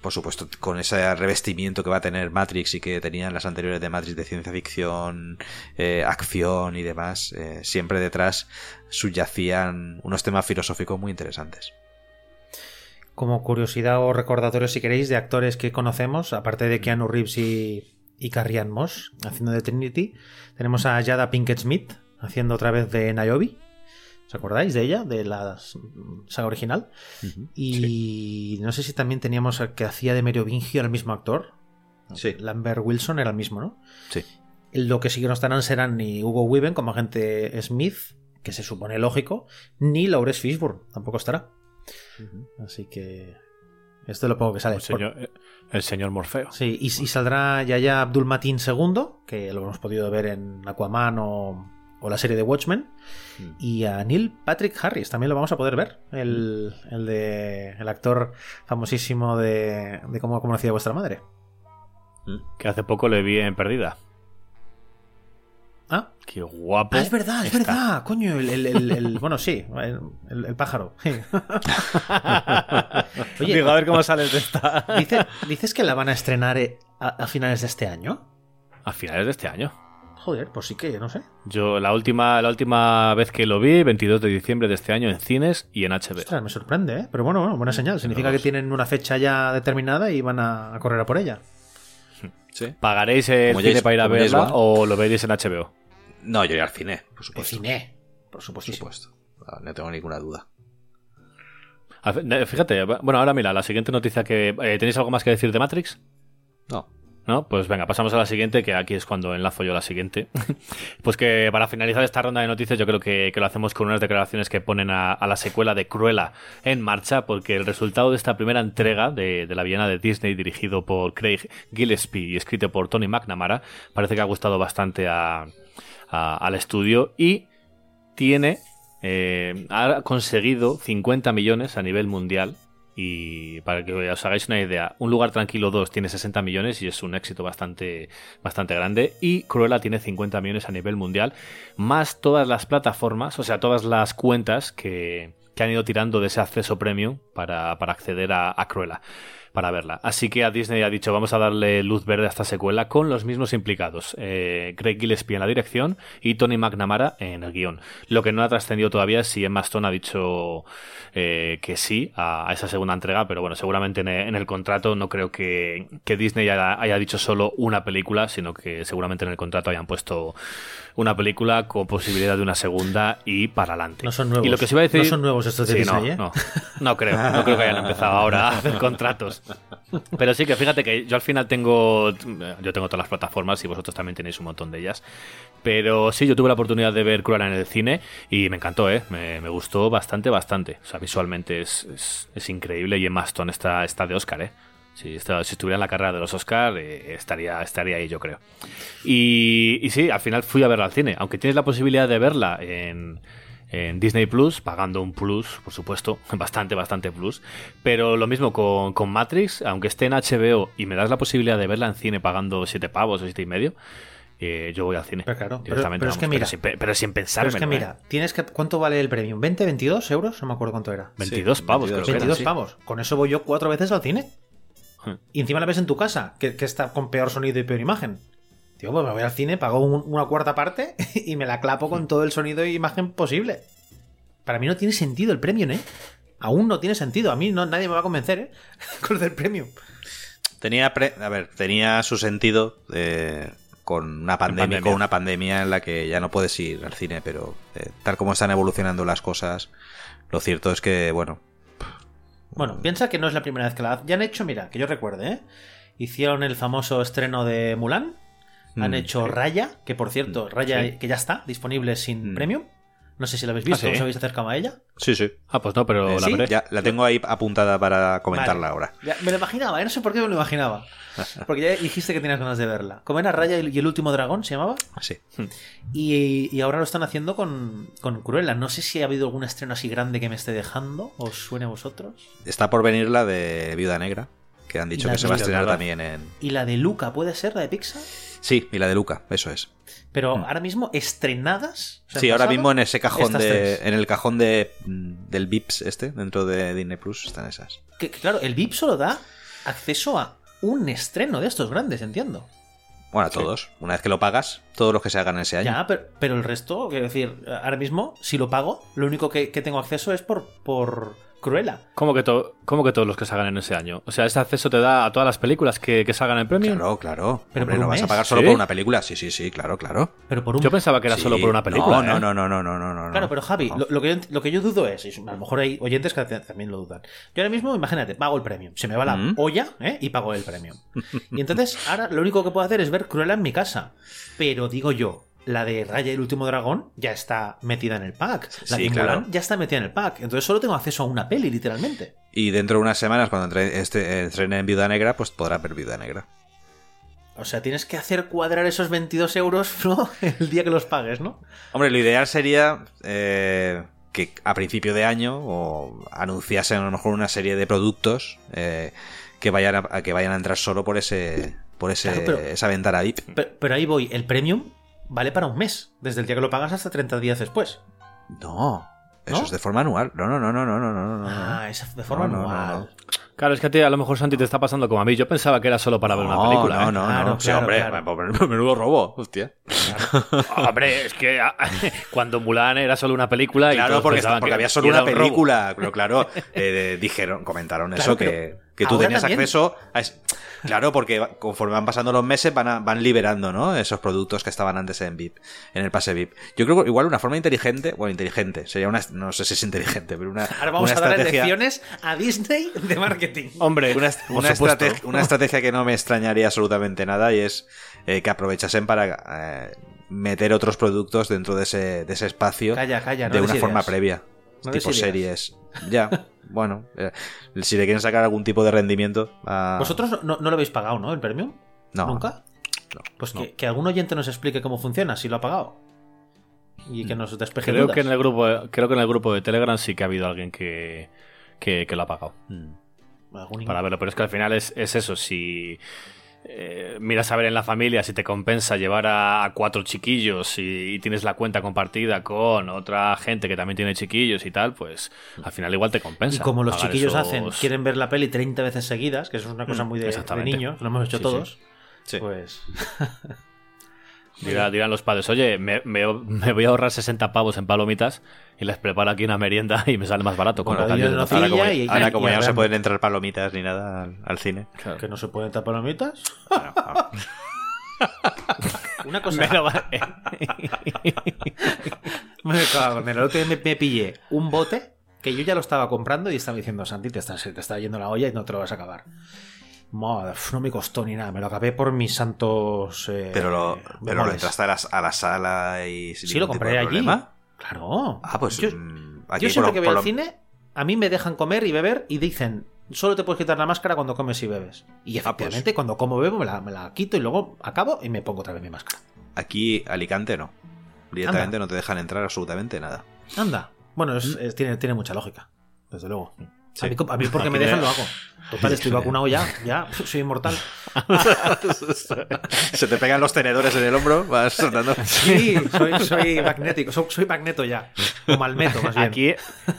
por supuesto, con ese revestimiento que va a tener Matrix y que tenían las anteriores de Matrix de ciencia ficción, eh, acción y demás, eh, siempre detrás subyacían unos temas filosóficos muy interesantes. Como curiosidad o recordatorio, si queréis, de actores que conocemos, aparte de Keanu Reeves y, y Carrie Moss haciendo de Trinity, tenemos a Jada Pinkett Smith haciendo otra vez de Niobe. ¿Os acordáis de ella? De la saga original. Y no sé si también teníamos al que hacía de Merovingio el mismo actor. Sí. Lambert Wilson era el mismo, ¿no? Sí. Lo que sí que no estarán serán ni Hugo Weaving como agente Smith, que se supone lógico, ni Laurence Fishburne, tampoco estará. Así que esto es lo poco que sale. El señor, el señor Morfeo. Sí, y, y saldrá Yaya Abdul Mateen II, que lo hemos podido ver en Aquaman o, o la serie de Watchmen. Y a Neil Patrick Harris también lo vamos a poder ver. El, el de el actor famosísimo de, de cómo conocía vuestra madre. Que hace poco le vi en Perdida. Ah, Qué guapo. Ah, es verdad, es está. verdad, coño, el, el- el- el- (laughs) bueno, sí, el, pájaro. (laughs) Oye, Digo, a ver cómo sales de esta. dice- ¿dices que la van a estrenar eh, a, a finales de este año? A finales de este año. Joder, pues sí que, no sé. Yo la última, la última vez que lo vi, 22 de diciembre de este año, en cines y en HBO. Ostras, me sorprende, ¿eh? Pero bueno, bueno, buena señal. Significa que tienen una fecha ya determinada y van a, correr a por ella. Sí. ¿Pagaréis el cine para ir a verla o lo veréis en HBO? No, yo iré al cine, por El supuesto. cine, por Por supuestísimo. supuesto. No, no tengo ninguna duda. Fíjate, bueno, ahora mira, la siguiente noticia que... eh, ¿Tenéis algo más que decir de Matrix? No. ¿No? Pues venga, pasamos a la siguiente, que aquí es cuando enlazo yo la siguiente. (laughs) pues que para finalizar esta ronda de noticias, yo creo que, que lo hacemos con unas declaraciones que ponen a, la secuela de Cruella en marcha, porque el resultado de esta primera entrega de, la villana de Disney, dirigido por Craig Gillespie y escrito por Tony McNamara, parece que ha gustado bastante a- al estudio y tiene. eh, ha conseguido 50 millones a nivel mundial Y para que os hagáis una idea, Un lugar tranquilo 2 tiene 60 millones y es un éxito bastante, bastante grande. Y Cruella tiene 50 millones a nivel mundial, más todas las plataformas, o sea, todas las cuentas que, que han ido tirando de ese acceso premium para, para acceder a, a Cruella para verla. Así que a Disney ha dicho vamos a darle luz verde a esta secuela con los mismos implicados. Eh, Greg Gillespie en la dirección y Tony McNamara en el guion. Lo que no ha trascendido todavía es si Emma Stone ha dicho eh, que sí a, a esa segunda entrega, pero bueno, seguramente en el, en el contrato no creo que, que Disney haya, haya dicho solo una película, sino que seguramente en el contrato hayan puesto una película con posibilidad de una segunda y para adelante. No son nuevos. Y lo que se iba a decir... No son nuevos estos de Sí, Disney, no, ¿eh? no, no creo, no creo que hayan empezado ahora a hacer contratos. Pero sí que fíjate que yo al final tengo, yo tengo todas las plataformas y vosotros también tenéis un montón de ellas. Pero sí, yo tuve la oportunidad de ver Cruella en el cine y me encantó, ¿eh? Me, me gustó bastante, bastante. O sea, visualmente es, es, increíble y Emma Stone está, está de Oscar, ¿eh? Si, estuviera en la carrera de los Oscar, eh, estaría, estaría ahí, yo creo. Y, y sí, al final fui a verla al cine. Aunque tienes la posibilidad de verla en, en Disney Plus, pagando un plus, por supuesto, (laughs) bastante, bastante plus. Pero lo mismo con, con Matrix, aunque esté en HBO y me das la posibilidad de verla en cine pagando 7 pavos o siete y medio, eh, yo voy al cine. Pero claro, pero- directamente, pero es que mira, sin, pero sin Pero es que mira, tienes que ¿cuánto vale el premium? ¿20, 22 euros? No me acuerdo cuánto era. 22 Sí, pavos, 22, creo que era, 22 sí. pavos. Con eso voy yo cuatro veces al cine. Y encima la ves en tu casa, que, que está con peor sonido y peor imagen. Tío, pues me voy al cine, pago un- una cuarta parte (laughs) y me la clapo con todo el sonido e imagen posible. Para mí no tiene sentido el premium, ¿eh? Aún no tiene sentido. A mí no, nadie me va a convencer, ¿eh? (laughs) Con lo del premium. Tenía, pre- a ver, tenía su sentido eh, con una pandemia, pandemia. con una pandemia en la que ya no puedes ir al cine, pero eh, tal como están evolucionando las cosas, lo cierto es que, bueno, Bueno, piensa que no es la primera vez que la hacen. Ya han hecho, mira, que yo recuerde, ¿eh? Hicieron el famoso estreno de Mulan. Han Mm, hecho sí. Raya, que por cierto, Raya sí. que ya está disponible sin Mm. premium. No sé si la habéis visto, Ah, ¿sí? os habéis acercado a ella. sí, sí. Ah, pues no, pero Eh, la sí, veré. ya la tengo ahí apuntada para comentarla Vale. ahora. Ya, me lo imaginaba, ¿eh? no sé por qué me lo imaginaba. (laughs) Porque ya dijiste que tenías ganas de verla. ¿Cómo era Raya y el último dragón? ¿Se llamaba? Sí. Y, y ahora lo están haciendo con, con Cruella. No sé si ha habido algún estreno así grande que me esté dejando. ¿Os suene a vosotros? Está por venir la de Viuda Negra, que han dicho que se va a estrenar también en... ¿Y la de Luca puede ser la de Pixar? Sí, y la de Luca, eso es. Pero ahora mismo estrenadas. o sea, Mm. Sí, ahora mismo en ese cajón de, tres. en el cajón de mm, del Vips este dentro de Disney Plus están esas. Que, que claro, el VIP solo da acceso a un estreno de estos grandes, entiendo. Bueno, a todos. Una vez que lo pagas, todos los que se hagan ese año. Ya, pero, pero el resto, quiero decir, ahora mismo, si lo pago, lo único que, que tengo acceso es por, por Cruella. ¿Cómo que, to- cómo que todos los que salgan en ese año? O sea, ¿este acceso te da a todas las películas que, que salgan en premium? Claro, claro. Pero Hombre, por no vas a pagar solo ¿Sí? por una película. Sí, sí, sí, claro, claro. Pero por un Yo pensaba que era Sí. solo por una película. No, no, ¿eh? no, no, no, no, no, no. Claro, pero Javi, No. lo, lo que yo, lo que yo dudo es, y a lo mejor hay oyentes que también lo dudan. Yo ahora mismo, imagínate, pago el premium. Se me va la Mm. olla ¿eh? y pago el premium. Y entonces, ahora lo único que puedo hacer es ver Cruella en mi casa. Pero digo yo, la de Raya y el último dragón ya está metida en el pack. La Sí, de claro. Ya está metida en el pack. Entonces solo tengo acceso a una peli, literalmente. Y dentro de unas semanas, cuando entre, este, estrene en Viuda Negra, pues podrá ver Viuda Negra. O sea, tienes que hacer cuadrar esos 22 euros, (laughs) ¿no? El día que los pagues, ¿no? Hombre, lo ideal sería eh, que a principio de año o anunciasen a lo mejor una serie de productos eh, que vayan a, a que vayan a entrar solo por ese por ese Claro, pero- esa ventana VIP. Pero, pero ahí voy, el premium vale para un mes. Desde el día que lo pagas hasta 30 días después. No, eso ¿No? es de forma anual. No, no, no, no, no, no, no, no. Ah, es de forma No, no, no, anual. no. Claro, es que a ti a lo mejor Santi te está pasando como a mí. Yo pensaba que era solo para ver una película. No, ¿eh? no, Claro, no. Sí, claro, hombre, claro. menudo robo, hostia. Hombre, es que ah, (laughs) cuando Mulan era solo una película y Claro, porque, porque que había solo una un robo. película. Pero claro, eh, dijeron, comentaron (laughs) Claro, eso, pero que, tú tenías también- acceso a... es- Claro, porque va- conforme van pasando los meses van, a- van liberando, ¿no? Esos productos que estaban antes en VIP, en el pase VIP. Yo creo que igual una forma inteligente, bueno, inteligente, sería una... No sé si es inteligente, pero una, Ahora vamos una a dar estrategia... lecciones a Disney de marketing. (laughs) Hombre, Una, estrategia que no me extrañaría absolutamente nada y es eh, que aprovechasen para eh, meter otros productos dentro de ese, de ese espacio Calla, calla, no de una forma previa. No tipo series. Ya, (laughs) bueno. eh, si le quieren sacar algún tipo de rendimiento a... Vosotros no, no- lo habéis pagado, ¿no? El premium. No. ¿Nunca? No, Pues no. que, que algún oyente nos explique cómo funciona, si lo ha pagado. Y que nos despeje Creo dudas. que, en el grupo, creo que en el grupo de Telegram sí que ha habido alguien que, que, que lo ha pagado. Mm. para verlo. Pero es que al final es, es eso. Si eh, miras a ver en la familia si te compensa llevar a, a cuatro chiquillos y, y tienes la cuenta compartida con otra gente que también tiene chiquillos y tal, pues al final igual te compensa. Y como los chiquillos esos- hacen, quieren ver la peli 30 veces seguidas, que eso es una cosa Mm, muy de, niños, lo hemos hecho Sí, todos, Sí. pues (laughs) Dirá- dirán los padres, oye, me, me- me voy a ahorrar 60 pavos en palomitas y les preparo aquí una merienda y me sale más barato. Con Bueno, yo no. Ahora como, y- ahora y- como y ya no se pueden entrar palomitas ni nada al, al cine. que no se pueden tapar palomitas. Una cosa, Me lo va- me cago otro día me, me pillé un bote que yo ya lo estaba comprando y estaba diciendo, Santi, te está, se te está yendo la olla y no te lo vas a acabar. Madre, no me costó ni nada, me lo acabé por mis santos. eh, Pero lo, pero lo entraste a la, a la sala y sin Sí, lo compré allí. problema. Claro. Ah, pues Yo, mm, aquí yo siempre lo- que al lo- cine, a mí me dejan comer y beber y dicen, solo te puedes quitar la máscara cuando comes y bebes. Y Ah, pues. efectivamente, cuando como bebo me la, me la quito y luego acabo y me pongo otra vez mi máscara. Aquí Alicante no. Directamente no te dejan entrar absolutamente nada. Anda. Bueno, es- es- tiene, tiene mucha lógica, desde luego. Sí. A, mí, a mí porque me dejan lo hago. Total, estoy vacunado ya, ya, soy inmortal. (laughs) Se te pegan los tenedores en el hombro, vas sonando. Sí, soy, soy magnético, soy, soy magneto ya. O malmeto, más bien. Aquí,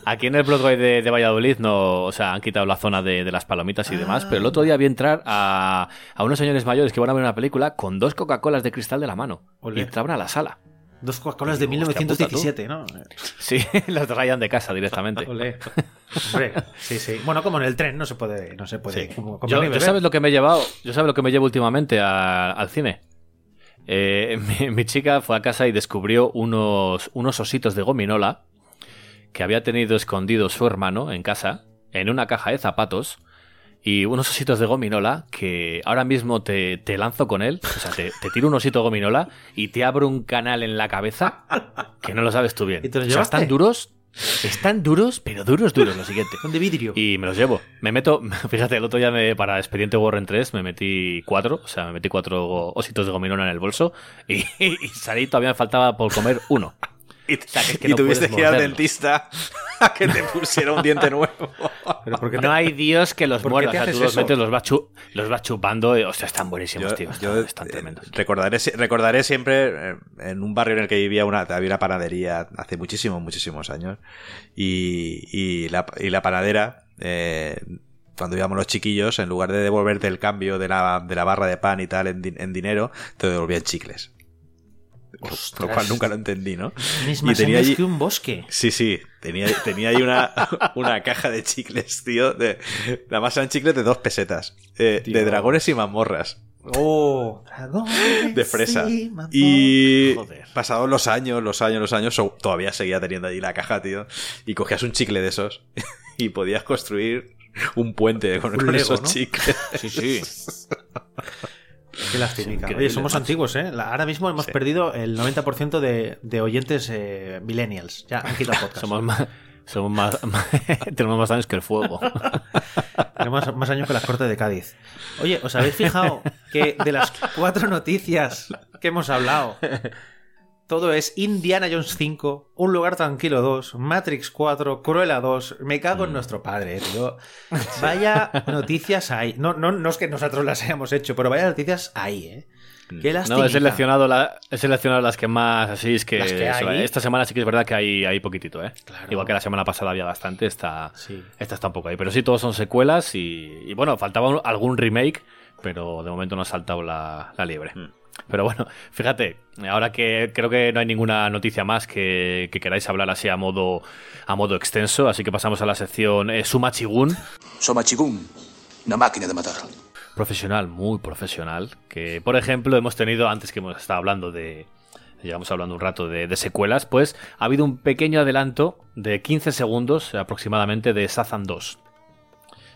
aquí en el Broadway de, de Valladolid no, o sea, han quitado la zona de, de las palomitas y demás, pero el otro día vi entrar a, a unos señores mayores que van a ver una película con dos Coca-Colas de cristal de la mano Olé. y entraban a la sala. Dos Coca-Colas de Digo, hostia, 1917, ¿no? Sí, (laughs) las traían de casa directamente. (laughs) Olé. Hombre, sí, sí. Bueno, como en el tren no se puede, no se puede Sí. como Yo, yo sabes lo que me he llevado, yo sabes lo que me llevo últimamente a- al cine. Eh, (laughs) mi, mi chica fue a casa y descubrió unos, unos ositos de gominola que había tenido escondido su hermano en casa en una caja de zapatos y unos ositos de gominola que ahora mismo te, te lanzo con él, o sea, te, te tiro un osito de gominola y te abro un canal en la cabeza que no lo sabes tú bien. ¿Y te los O sea, están duros, están duros, pero duros, duros, lo siguiente. Son de vidrio. Y me los llevo. Me meto, (laughs) fíjate, el otro día me, para Expediente Warren 3 me metí cuatro, o sea, me metí cuatro ositos de gominola en el bolso y, (laughs) y salí, todavía me faltaba por comer uno. (laughs) Y, sea, que es que y no tuviste que ir al dentista a que te pusiera un diente nuevo. Pero ¿por qué te- No hay Dios que los ¿Por qué muerda. O sea, tú los metes, los vas, chu- los vas chupando. y, o sea, están buenísimos, Yo, tío. Están, yo, están eh, tremendos. recordaré, recordaré siempre eh, en un barrio en el que vivía una, había una panadería hace muchísimos, muchísimos años. Y, y, la, y la panadera, eh, cuando íbamos los chiquillos, en lugar de devolverte el cambio de la, de la barra de pan y tal en, en dinero, te devolvían chicles. Lo cual nunca lo entendí, ¿no? Tienes Y tenía allí- que un bosque. Sí, sí, tenía, tenía ahí una, (laughs) una caja de chicles, tío. De, nada más eran chicles de dos pesetas. eh, de dragones y mazmorras. Oh, De fresa. Sí. Y Joder. pasados los años, los años, los años, so- todavía seguía teniendo allí la caja, tío. Y cogías un chicle de esos (laughs) y podías construir un puente con, Un con Lego, esos ¿no? Sí, chicles. sí. (laughs) Qué lástima. Oye, somos antiguos, ¿eh? Ahora mismo hemos Sí. perdido el 90% de, de oyentes eh, millennials. Ya han quitado podcast. Somos más. Somos más, (laughs) tenemos más años que el fuego. (laughs) Tenemos más años que las cortes de Cádiz. Oye, ¿os habéis fijado que de las cuatro noticias que hemos hablado, todo es Indiana Jones 5, Un lugar tranquilo 2, Matrix 4, Cruella 2, me cago Mm. en nuestro padre, tío. (laughs) Vaya noticias hay. No, no, no es que nosotros las hayamos hecho, pero vaya noticias hay, ¿eh? Qué lástima. No, he seleccionado, la, he seleccionado las que más así es que, Las que hay. esta semana sí que es verdad que hay, hay poquitito, ¿eh? Claro. Igual que la semana pasada había bastante, esta, Sí. esta está un poco ahí. Pero sí, todos son secuelas y, y bueno, faltaba un- algún remake, pero de momento no ha saltado la, la liebre. Hmm. Pero bueno, fíjate, ahora que creo que no hay ninguna noticia más que, que queráis hablar así a modo, a modo extenso, así que pasamos a la sección eh, Suma Chigun. Soma Chigun, una máquina de matar. profesional, muy profesional, que por ejemplo hemos tenido, antes que hemos estado hablando de, llevamos hablando un rato de, de secuelas, pues ha habido un pequeño adelanto de 15 segundos aproximadamente de Sazan 2,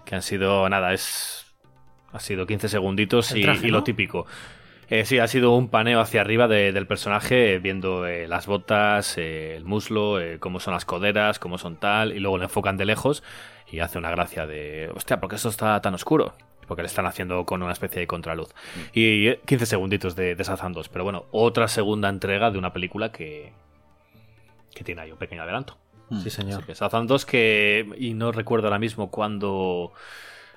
que han sido, nada, es... Ha sido 15 segunditos y, traje, y lo típico. Eh, sí, ha sido un paneo hacia arriba de- del personaje, eh, viendo eh, las botas, eh, el muslo, cómo son las coderas, cómo son tal, y luego le enfocan de lejos y hace una gracia de, hostia, ¿por qué esto está tan oscuro? Porque le están haciendo con una especie de contraluz. Y eh, 15 segunditos de, de 2. Pero bueno, otra segunda entrega de una película que, que tiene ahí un pequeño adelanto. Sí, señor. Que Shazam 2 que, y no recuerdo ahora mismo cuándo,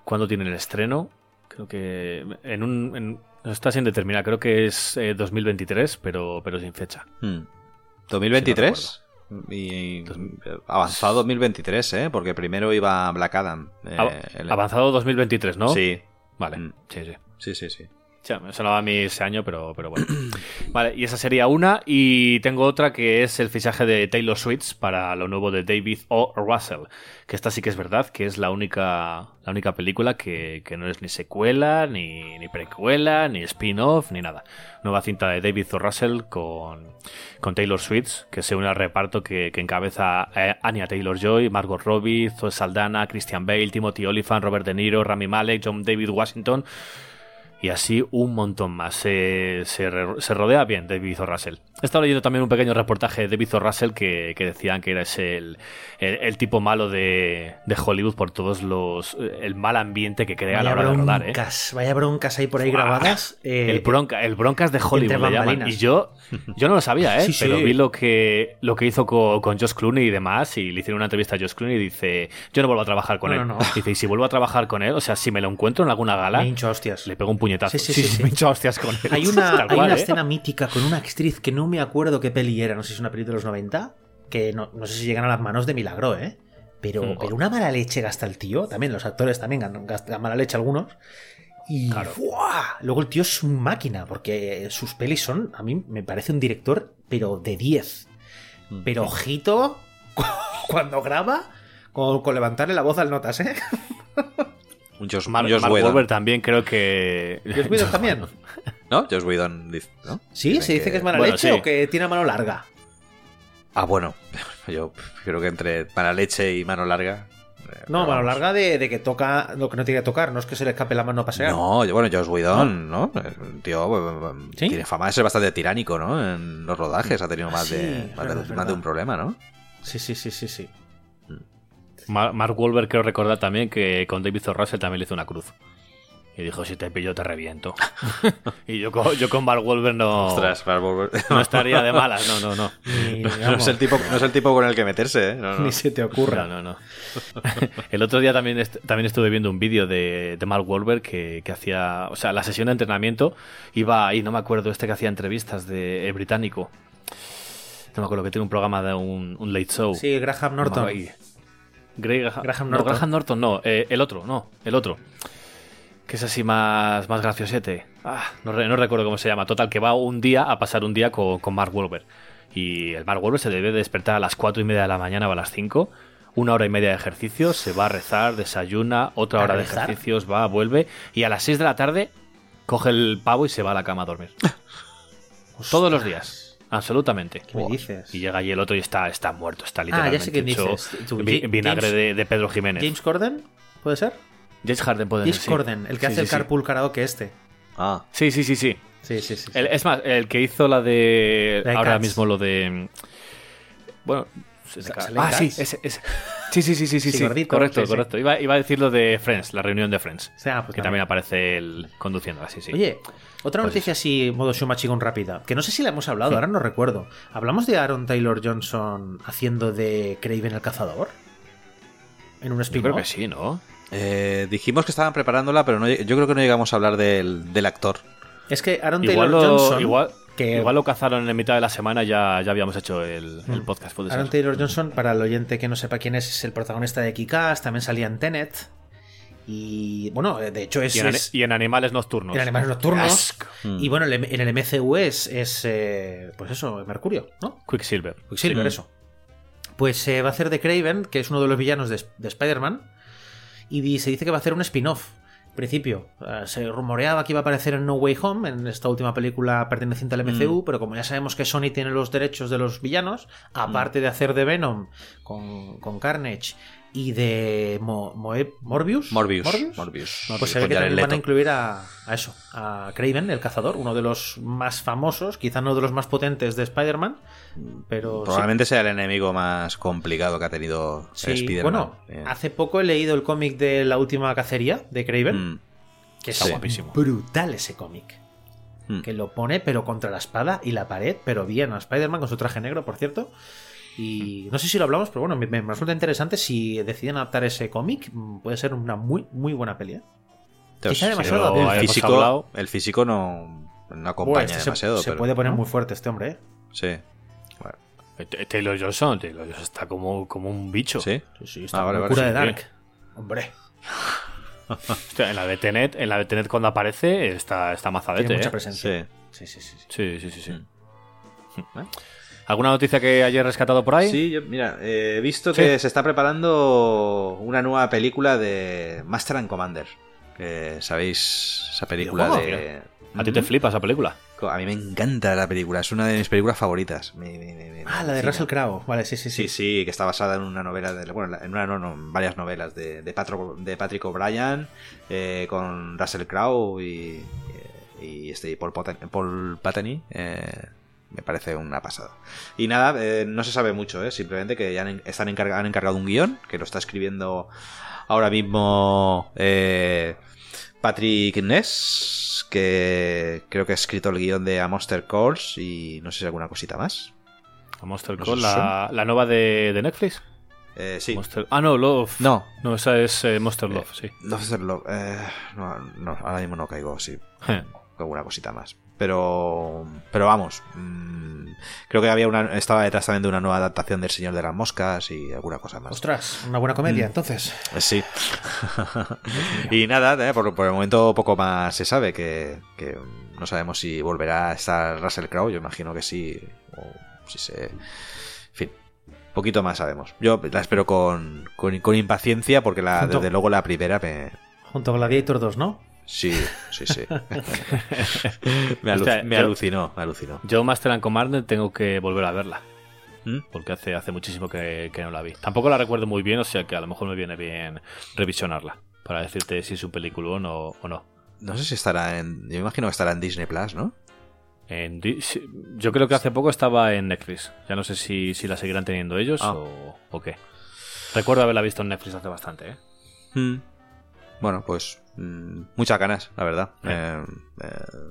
cuándo tiene el estreno. Creo que en un... en- está sin determinar, creo que es eh, 2023, pero, pero sin fecha. Hmm. 2023 y avanzado 2023, ¿eh? Porque primero iba Black Adam. eh, el- Avanzado 2023, ¿no? Sí, Vale, Mm. sí, sí. sí, sí, sí. Ya, me sonaba a mí ese año, pero, pero bueno. (clears throat) Vale, y esa sería una. Y tengo otra que es el fichaje de Taylor Swift para lo nuevo de David O. Russell. Que esta sí que es verdad, que es la única, la única película que, que no es ni secuela, ni, ni precuela, ni spin-off, ni nada. Nueva cinta de David O. Russell con, con Taylor Swift, que se une reparto que, que encabeza eh, Anya Taylor-Joy, Margot Robbie, Zoe Saldana, Christian Bale, Timothy Olyphant, Robert De Niro, Rami Malek, John David Washington y así un montón más. Se, se, se rodea bien David O. Russell. He estado leyendo también un pequeño reportaje de David O. Russell que, que decían que era ese el, el, el tipo malo de, de Hollywood por todos los. el mal ambiente que crea a la Vaya hora de rodar, ¿eh? broncas, vaya broncas ahí por ahí grabadas. eh, El, bronca, el broncas de Hollywood le llaman. Y yo, yo no lo sabía, ¿eh? Sí, (laughs) sí. Pero vi lo que, lo que hizo con, con Josh Clooney y demás. Y le hicieron una entrevista a Josh Clooney y dice: Yo no vuelvo a trabajar con No, él. no, no. Dice: Y si vuelvo a trabajar con él, o sea, si me lo encuentro en alguna gala, me hincho hostias. le pego un puñetazo. Sí, sí, sí, sí. me hincho hostias con él. Hay una, (laughs) Tal hay cual, una ¿eh? escena mítica con una actriz que no me acuerdo qué peli era, no sé si es una peli de los 90, que no, no sé si llegan a las manos de Milagro, ¿eh? Pero, Mm. pero una mala leche gasta el tío, también los actores también gastan mala leche algunos. Y ¡fua! luego el tío es un máquina, porque sus pelis son, a mí me parece un director, pero de 10. Pero ojito, (laughs) cuando graba, con, con levantarle la voz al notas, ¿eh? (laughs) Un Josh, Mar- Josh Mark Whedon. También creo que. ¿Los Whedon también? (laughs) ¿No? Josh Whedon dice, ¿no? Sí, Dicen se dice que es mala bueno, leche sí. o que tiene mano larga. Ah, bueno. (laughs) Yo creo que entre mala leche y mano larga. eh, No, pero mano vamos. larga de, de que toca lo que no tiene que tocar, no es que se le escape la mano a pasear. No, yo- bueno, Josh Whedon, ¿no? El tío eh, ¿Sí? tiene fama de ser bastante tiránico, ¿no? En los rodajes ha tenido más, Sí, de, más, de, más de un problema, ¿no? Sí, sí, sí, sí, sí. Mar- Mark Wahlberg creo recordar también que con David O. Russell también le hizo una cruz. Y dijo, si te pillo te reviento. (laughs) y yo con, yo con Mark Wahlberg no, Ostras, Mark Wahlberg. no estaría de malas, no, no, no. Ni, No es, el tipo, no es el tipo con el que meterse, ¿eh? No, no. ni se te ocurra. No, no, no. El otro día también, est- también estuve viendo un vídeo de, de Mark Wahlberg que, que hacía, o sea, la sesión de entrenamiento iba ahí, no me acuerdo, este que hacía entrevistas de británico. No me acuerdo que tiene un programa de un, un late show. Sí, Graham Norton. Ahí. Graham no, Norton. Graham Norton no, eh, el otro, no, el otro. Que es así más, más graciosete. Ah, no, no recuerdo cómo se llama. Total, que va un día a pasar un día con, con Mark Wahlberg. Y el Mark Wahlberg se debe de despertar a las 4 y media de la mañana o a las 5. Una hora y media de ejercicios, se va a rezar, desayuna, otra ¿A hora de ejercicios, va, vuelve. Y a las 6 de la tarde coge el pavo y se va a la cama a dormir. (laughs) Todos los días. Absolutamente. ¿Qué me dices? Y llega allí el otro y está, está muerto, está Ah, literalmente ya sé quién hecho dices. Tú, vi- Ja- vinagre James- de, de Pedro Jiménez. James Corden, ¿puede ser? James Harden puede James ser, sí. Corden, el que Sí, hace sí, el sí. carpool karaoke este. Ah, Sí, sí, sí, sí. Sí, sí, sí. sí. El- es más, el que hizo la de. Ahora Cats. mismo lo de. Bueno. es de Cats. ¿Sale en Ah, sí, ese, ese. Sí, sí, sí, sí, sí, Sí, sí. gordito, correcto, sí, sí. correcto. Iba, iba a decir lo de Friends, la reunión de Friends. O sea, pues que también aparece él conduciendo así, sí. Oye, otra Pues noticia así, modo Shumachigón rápida, que no sé si la hemos hablado, ahora no recuerdo. ¿Hablamos de Aaron Taylor Johnson haciendo de Craven el cazador? En un Yo spin creo que sí, ¿no? eh, dijimos que estaban preparándola, pero no, yo creo que no llegamos a hablar del, del actor. Es que Aaron Igual Taylor lo, Johnson, igual, que igual lo cazaron en mitad de la semana, ya, ya habíamos hecho el, el podcast, Aaron ser. Taylor Johnson, para el oyente que no sepa quién es, es el protagonista de Kick-Ass, también salía en Tenet. Y bueno, de hecho es, Y en, es- y en Animales Nocturnos. en Animales Nocturnos. Y bueno, el- en el MCU es, es eh, pues eso, Mercurio, ¿no? Quicksilver. Quicksilver, eso. Pues se va a hacer de Craven, que es uno de los villanos de, de Spider-Man, y se dice que va a hacer un spin-off. En principio, eh, se rumoreaba que iba a aparecer en No Way Home, en esta última película perteneciente al MCU, pero como ya sabemos que Sony tiene los derechos de los villanos, aparte de hacer de Venom con, con Carnage y de Mo- Moe- Morbius, Morbius. Morbius, Morbius. pues se ve Con que también van a incluir a, a eso, a Craven, el cazador, uno de los más famosos, quizá no de los más potentes de Spider-Man, pero sí. Probablemente sea el enemigo más complicado que ha tenido Sí, Spider-Man. bueno, Eh, hace poco he leído el cómic de la última cacería de Craven, mm, que Está es guapísimo. brutal ese cómic. Mm. Que lo pone, pero contra la espada y la pared, pero bien a Spider-Man con su traje negro, por cierto. Y no sé si lo hablamos, pero bueno, me, me resulta interesante si deciden adaptar ese cómic. mm, Puede ser una muy, muy buena peli. ¿eh? Quizá demasiado el, físico, hablado- el físico no, no acompaña este se- demasiado. se, pero- puede poner ¿no? muy fuerte este hombre, ¿eh? Sí. Bueno, Eh, Taylor Johnson, Taylor Johnson está como, como un bicho. sí. Sí, sí, está Ah, vale, vale, sí, de sí. Dark. Hombre, Hostia, en la de Tenet, en la de Tenet cuando aparece está, está mazadete, tiene mucha ¿eh? presencia. Sí. Sí, sí, sí. sí. Sí, sí, sí, sí. ¿Eh? ¿Alguna noticia que hayas rescatado por ahí? Sí, yo, mira, eh, he visto Sí. que se está preparando una nueva película de Master and Commander. Que sabéis esa película de. A ti te flipa esa película. A mí me encanta la película, es una de mis películas favoritas. Me- me- me- me Ah, la de. Russell Crowe. Vale, sí, sí, sí. Sí, sí, que está basada en una novela, de, bueno, en una no, no, en varias novelas de, de, Patro- de Patrick O'Brien eh, con Russell Crowe y, y este Paul, Potten- Paul eh, me parece una pasada. Y nada, eh, no se sabe mucho, eh, simplemente que ya han, están encarga- han encargado un guion que lo está escribiendo ahora mismo eh, Patrick Ness, que creo que ha escrito el guion de A Monster Calls y no sé si alguna cosita más. A Monster No Call, sé, la, la nueva de, de Netflix. Eh, sí. Monster- Ah, no, Love. No, No, esa es eh, Monster Love, sí. No hacerlo. Eh, no, no, ahora mismo no caigo, sí. (laughs) Alguna cosita más. Pero. Pero vamos. mm, creo que había una. Estaba detrás también de una nueva adaptación del Señor de las Moscas y alguna cosa más. Ostras, una buena comedia, Mm. entonces. Eh, Sí. (laughs) y nada, eh, por, por el momento poco más se sabe. Que, que no sabemos si volverá a estar Russell Crowe. Yo imagino que sí. O si se. En fin. Poquito más sabemos. Yo la espero con, con, con impaciencia porque la, Junto- desde luego la primera me, Junto a Gladiator 2, ¿no? Sí, sí, sí. (laughs) me, alu- Hostia, me yo- alucinó, me alucinó. Yo Master and Commander tengo que volver a verla. ¿Mm? Porque hace, hace muchísimo que, que no la vi. Tampoco la recuerdo muy bien, o sea que a lo mejor me viene bien revisionarla. Para decirte si es un peliculón o, o no. No sé si estará en. Yo me imagino que estará en Disney Plus, ¿no? En Di- yo creo que hace poco estaba en Netflix. Ya no sé si, si la seguirán teniendo ellos Ah. o, o qué. Recuerdo haberla visto en Netflix hace bastante, ¿eh? Mm. Bueno, pues. Mm, muchas ganas, la verdad. Eh, eh,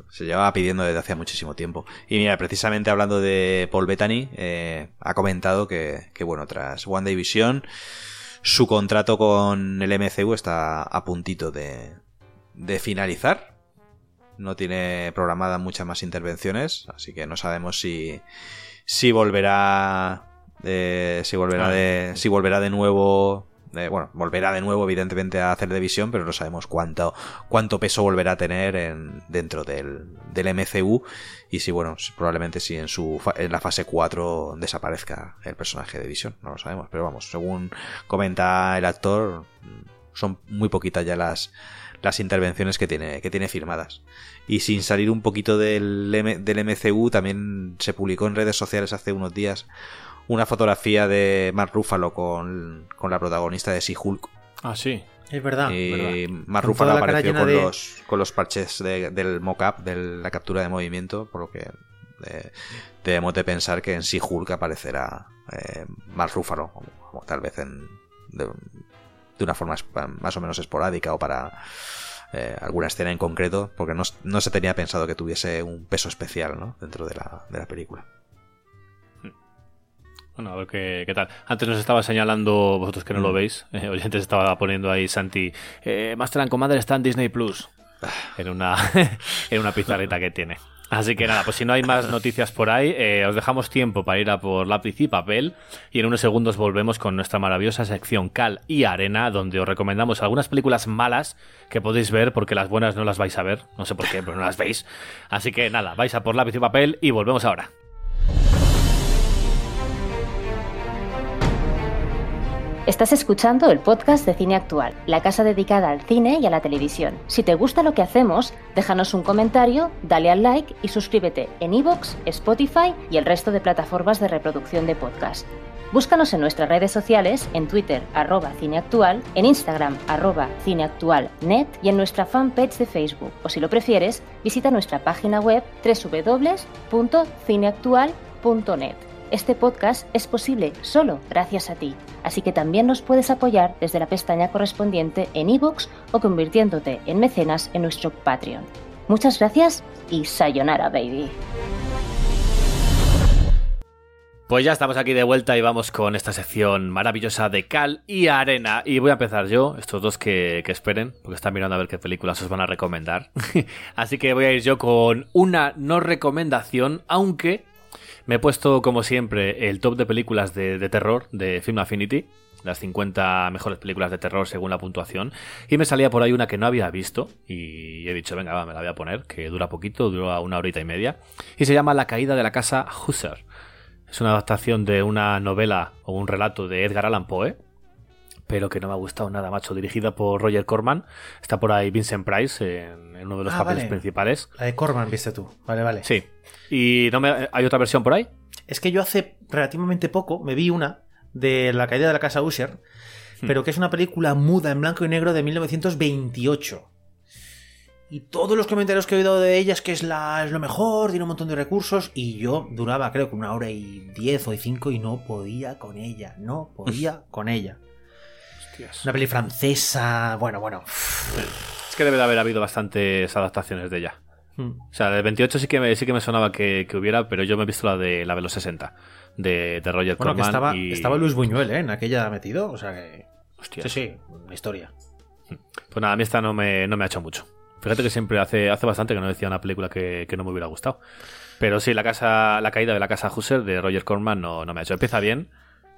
se llevaba pidiendo desde hacía muchísimo tiempo. Y mira, precisamente hablando de Paul Bettany, eh, ha comentado que, que, bueno, tras One Division, su contrato con el MCU está a puntito de, de finalizar. No tiene programadas muchas más intervenciones, así que no sabemos si, si volverá. si volverá de. Si volverá de nuevo. Eh, bueno, volverá de nuevo, evidentemente, a hacer de visión, pero no sabemos cuánto, cuánto peso volverá a tener en, dentro del, del MCU. Y si, bueno, probablemente si en su en la fase 4 desaparezca el personaje de visión. No lo sabemos. Pero vamos, según comenta el actor, son muy poquitas ya las, las intervenciones que tiene, que tiene firmadas. Y sin salir un poquito del, del MCU, también se publicó en redes sociales hace unos días una fotografía de Mark Ruffalo con, con la protagonista de She-Hulk. Ah, sí. Es verdad. y ¿verdad? Mark Con Ruffalo apareció con, de- los, con los parches de- del mock-up, de la captura de movimiento, por lo que eh, debemos de pensar que en She-Hulk aparecerá eh, Mark Ruffalo, como, como tal vez en, de, de una forma más o menos esporádica o para eh, alguna escena en concreto, porque no, no se tenía pensado que tuviese un peso especial ¿no? dentro de la, de la película. Bueno, a ver qué, qué tal. Antes nos estaba señalando, vosotros que no Mm. lo veis, eh, (laughs) oyentes estaba poniendo ahí Santi, eh, Master and Commander está en Disney Plus. En una, (laughs) en una pizarrita que tiene. Así que nada, pues si no hay más noticias por ahí, eh, os dejamos tiempo para ir a por lápiz y papel y en unos segundos volvemos con nuestra maravillosa sección Cal y Arena, donde os recomendamos algunas películas malas que podéis ver porque las buenas no las vais a ver, no sé por qué, pero no las veis. Así que nada, vais a por lápiz y papel y volvemos ahora. Estás escuchando el podcast de Cine Actual, la casa dedicada al cine y a la televisión. Si te gusta lo que hacemos, déjanos un comentario, dale al like y suscríbete en iVoox, Spotify y el resto de plataformas de reproducción de podcast. Búscanos en nuestras redes sociales, en Twitter, arroba cineactual, en Instagram, arroba cineactualnet y en nuestra fanpage de Facebook. O si lo prefieres, visita nuestra página web www.cineactual.net. Este podcast es posible solo gracias a ti, así que también nos puedes apoyar desde la pestaña correspondiente en iVoox o convirtiéndote en mecenas en nuestro Patreon. Muchas gracias y sayonara, baby. Pues ya estamos aquí de vuelta y vamos con esta sección maravillosa de cal y arena. Y voy a empezar yo, estos dos que, que esperen, porque están mirando a ver qué películas os van a recomendar. (laughs) Así que voy a ir yo con una no recomendación, aunque me he puesto, como siempre, el top de películas de, de terror de Film Affinity. Las 50 mejores películas de terror según la puntuación. Y me salía por ahí una que no había visto. Y he dicho, venga, va, me la voy a poner. Que dura poquito, dura una horita y media. Y se llama La caída de la casa Husser. Es una adaptación de una novela o un relato de Edgar Allan Poe. Pero que no me ha gustado nada, macho. Dirigida por Roger Corman. Está por ahí Vincent Price en, en uno de los Ah, papeles vale. principales. La de Corman, viste tú. Vale, vale. Sí. ¿Y no me, hay otra versión por ahí? Es que yo hace relativamente poco me vi una de La caída de la casa Usher, Hmm. pero que es una película muda en blanco y negro de 1928. Y todos los comentarios que he oído de ella es que es, la, es lo mejor, tiene un montón de recursos, y yo duraba creo que una hora y diez o y cinco y no podía con ella, no podía con ella. Una peli francesa, bueno, bueno. Es que debe de haber habido bastantes adaptaciones de ella. Mm. O sea, del 28 sí que me, sí que me sonaba que, que hubiera, pero yo me he visto la de la de los 60, de, de Roger Bueno, que Corman. estaba, y... estaba Luis Buñuel, ¿eh? En aquella metido, o sea que... Hostia. Sí, sí, una historia. Pues nada, a mí esta no me, no me ha hecho mucho. Fíjate que siempre hace, hace bastante que no decía una película que, que no me hubiera gustado. Pero sí, la casa, la caída de la casa Husser de Roger Corman no, no me ha hecho. Empieza bien,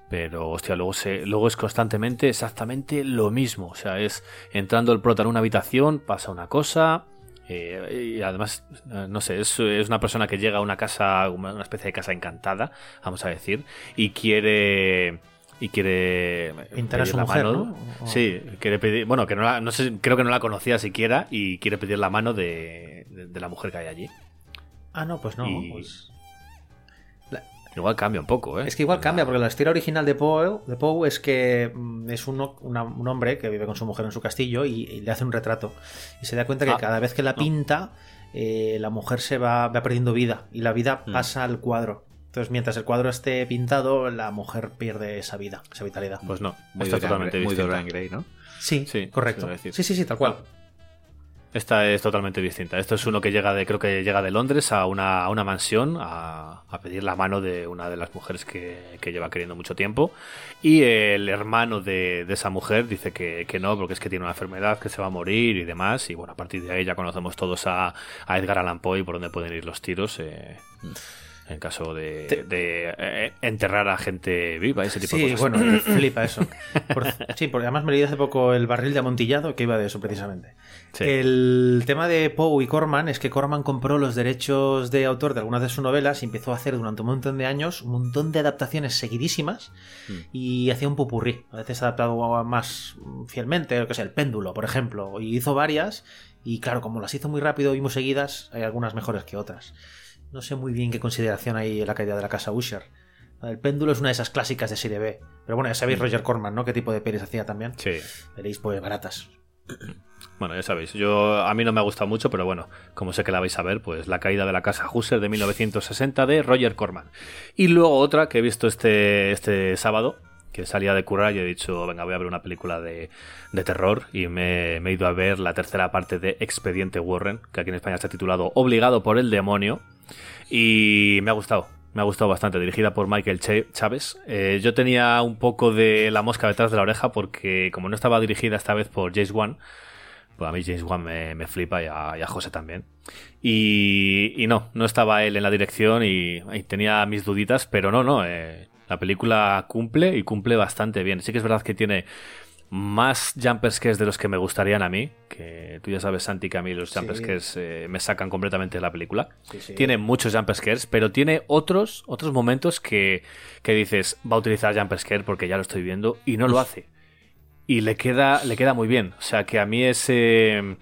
pero hostia, luego, se, luego es constantemente exactamente lo mismo. O sea, es entrando el prota en una habitación, pasa una cosa. Eh, y además, eh, no sé, es, es una persona que llega a una casa, una especie de casa encantada, vamos a decir, y quiere. Y quiere. Pintar a su la mujer, mano- ¿no? O- Sí, quiere pedir. Bueno, que no, la- no sé, creo que no la conocía siquiera y quiere pedir la mano de, de- de la mujer que hay allí. Ah, no, pues no. Y- pues- Igual cambia un poco, ¿eh? Es que igual cambia, porque la historia original de Poe, de Poe es que mm, es uno- una- un hombre que vive con su mujer en su castillo y, y le hace un retrato. Y se da cuenta que Ah, cada vez que la pinta, eh, la mujer se va, va perdiendo vida y la vida Mm. pasa al cuadro. Entonces, mientras el cuadro esté pintado, la mujer pierde esa vida, esa vitalidad. Pues no, Muy está Dorian totalmente Gray- muy distinta. Dorian Gray, ¿no? Sí, Sí, correcto. Sí, sí, sí, tal cual. Esta es totalmente distinta. Esto es uno que llega de, creo que llega de Londres a una, a una mansión a, a pedir la mano de una de las mujeres que, que lleva queriendo mucho tiempo. Y el hermano de, de esa mujer dice que, que no, porque es que tiene una enfermedad, que se va a morir y demás. Y bueno, a partir de ahí ya conocemos todos a, a Edgar Allan Poe y por dónde pueden ir los tiros. eh, en caso de, Te- de, eh, enterrar a gente viva, ese tipo de Sí, cosas. bueno, (laughs) flipa eso. Por- sí, porque además me leí hace poco el barril de amontillado que iba de eso precisamente. Sí. El tema de Poe y Corman es que Corman compró los derechos de autor de algunas de sus novelas y empezó a hacer durante un montón de años un montón de adaptaciones seguidísimas Mm. y hacía un popurrí. A veces adaptado más fielmente, lo que sea, el péndulo, por ejemplo. Y hizo varias y claro, como las hizo muy rápido y muy seguidas, hay algunas mejores que otras. No sé muy bien qué consideración hay en la caída de la casa Usher. El péndulo es una de esas clásicas de serie B. Pero bueno, ya sabéis Roger Corman, ¿no? ¿Qué tipo de pelis hacía también? Sí. Veréis, pues baratas. Bueno, ya sabéis, yo a mí no me ha gustado mucho, pero bueno, como sé que la vais a ver, pues La caída de la casa Husser de 1960 de Roger Corman. Y luego otra que he visto este, este sábado, que salía de currar y he dicho, venga, voy a ver una película de, de terror y me, he ido a ver la tercera parte de Expediente Warren, que aquí en España está titulado Obligado por el demonio, y me ha gustado. Me ha gustado bastante, dirigida por Michael Ch- Chávez. Eh, yo tenía un poco de la mosca detrás de la oreja porque como no estaba dirigida esta vez por James Wan, pues a mí James Wan me, me flipa y a, y a José también. Y, y no, no estaba él en la dirección y, y tenía mis duditas, pero no, no. eh, la película cumple y cumple bastante bien. Sí que es verdad que tiene más jumpscares de los que me gustarían a mí, que tú ya sabes, Santi, que a mí los Sí. jumpscares eh, me sacan completamente de la película. Sí, sí. Tiene muchos jumpscares, pero tiene otros, otros momentos que, que dices, va a utilizar jumpscare porque ya lo estoy viendo y no lo hace y le queda, le queda muy bien. O sea que a mí ese,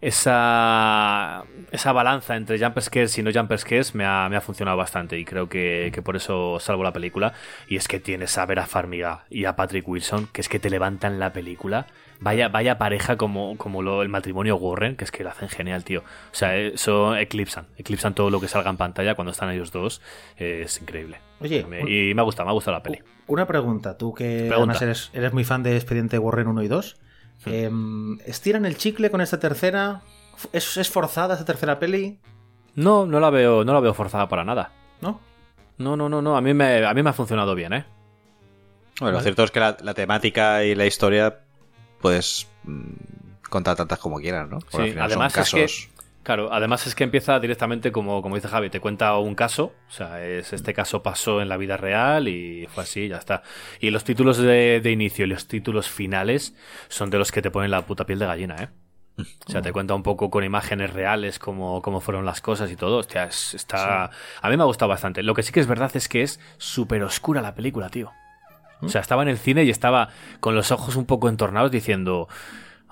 esa, esa balanza entre jump scares y no jump scares me ha, me ha funcionado bastante y creo que, que por eso salvo la película. Y es que tienes a Vera Farmiga y a Patrick Wilson, que es que te levantan la película. Vaya, vaya pareja como, como lo, el matrimonio Warren, que es que lo hacen genial, tío. O sea, eso eclipsan, eclipsan todo lo que salga en pantalla cuando están ellos dos. Es increíble. Oye, Me- y me ha gustado, me ha gustado la peli. Una pregunta, tú que Pregunta. además eres, eres muy fan de Expediente Warren 1 y 2. em, ¿Estiran el chicle con esta tercera? ¿Es, es forzada esta tercera peli? No, no la veo, no la veo forzada para nada. ¿No? No, no, no, no. A mí me, a mí me ha funcionado bien, ¿eh? Bueno, lo cierto es que la, la temática y la historia puedes mm, contar tantas como quieras, ¿no? Porque al Sí, final además son es que, casos. claro, además es que empieza directamente como, como dice Javi, te cuenta un caso, o sea, es, este caso pasó en la vida real y fue así, ya está. Y los títulos de, de inicio y los títulos finales son de los que te ponen la puta piel de gallina, ¿eh? O sea, te cuenta un poco con imágenes reales cómo, cómo fueron las cosas y todo. Hostia, es- está... A mí me ha gustado bastante. Lo que sí que es verdad es que es súper oscura la película, tío. O sea, estaba en el cine y estaba con los ojos un poco entornados diciendo...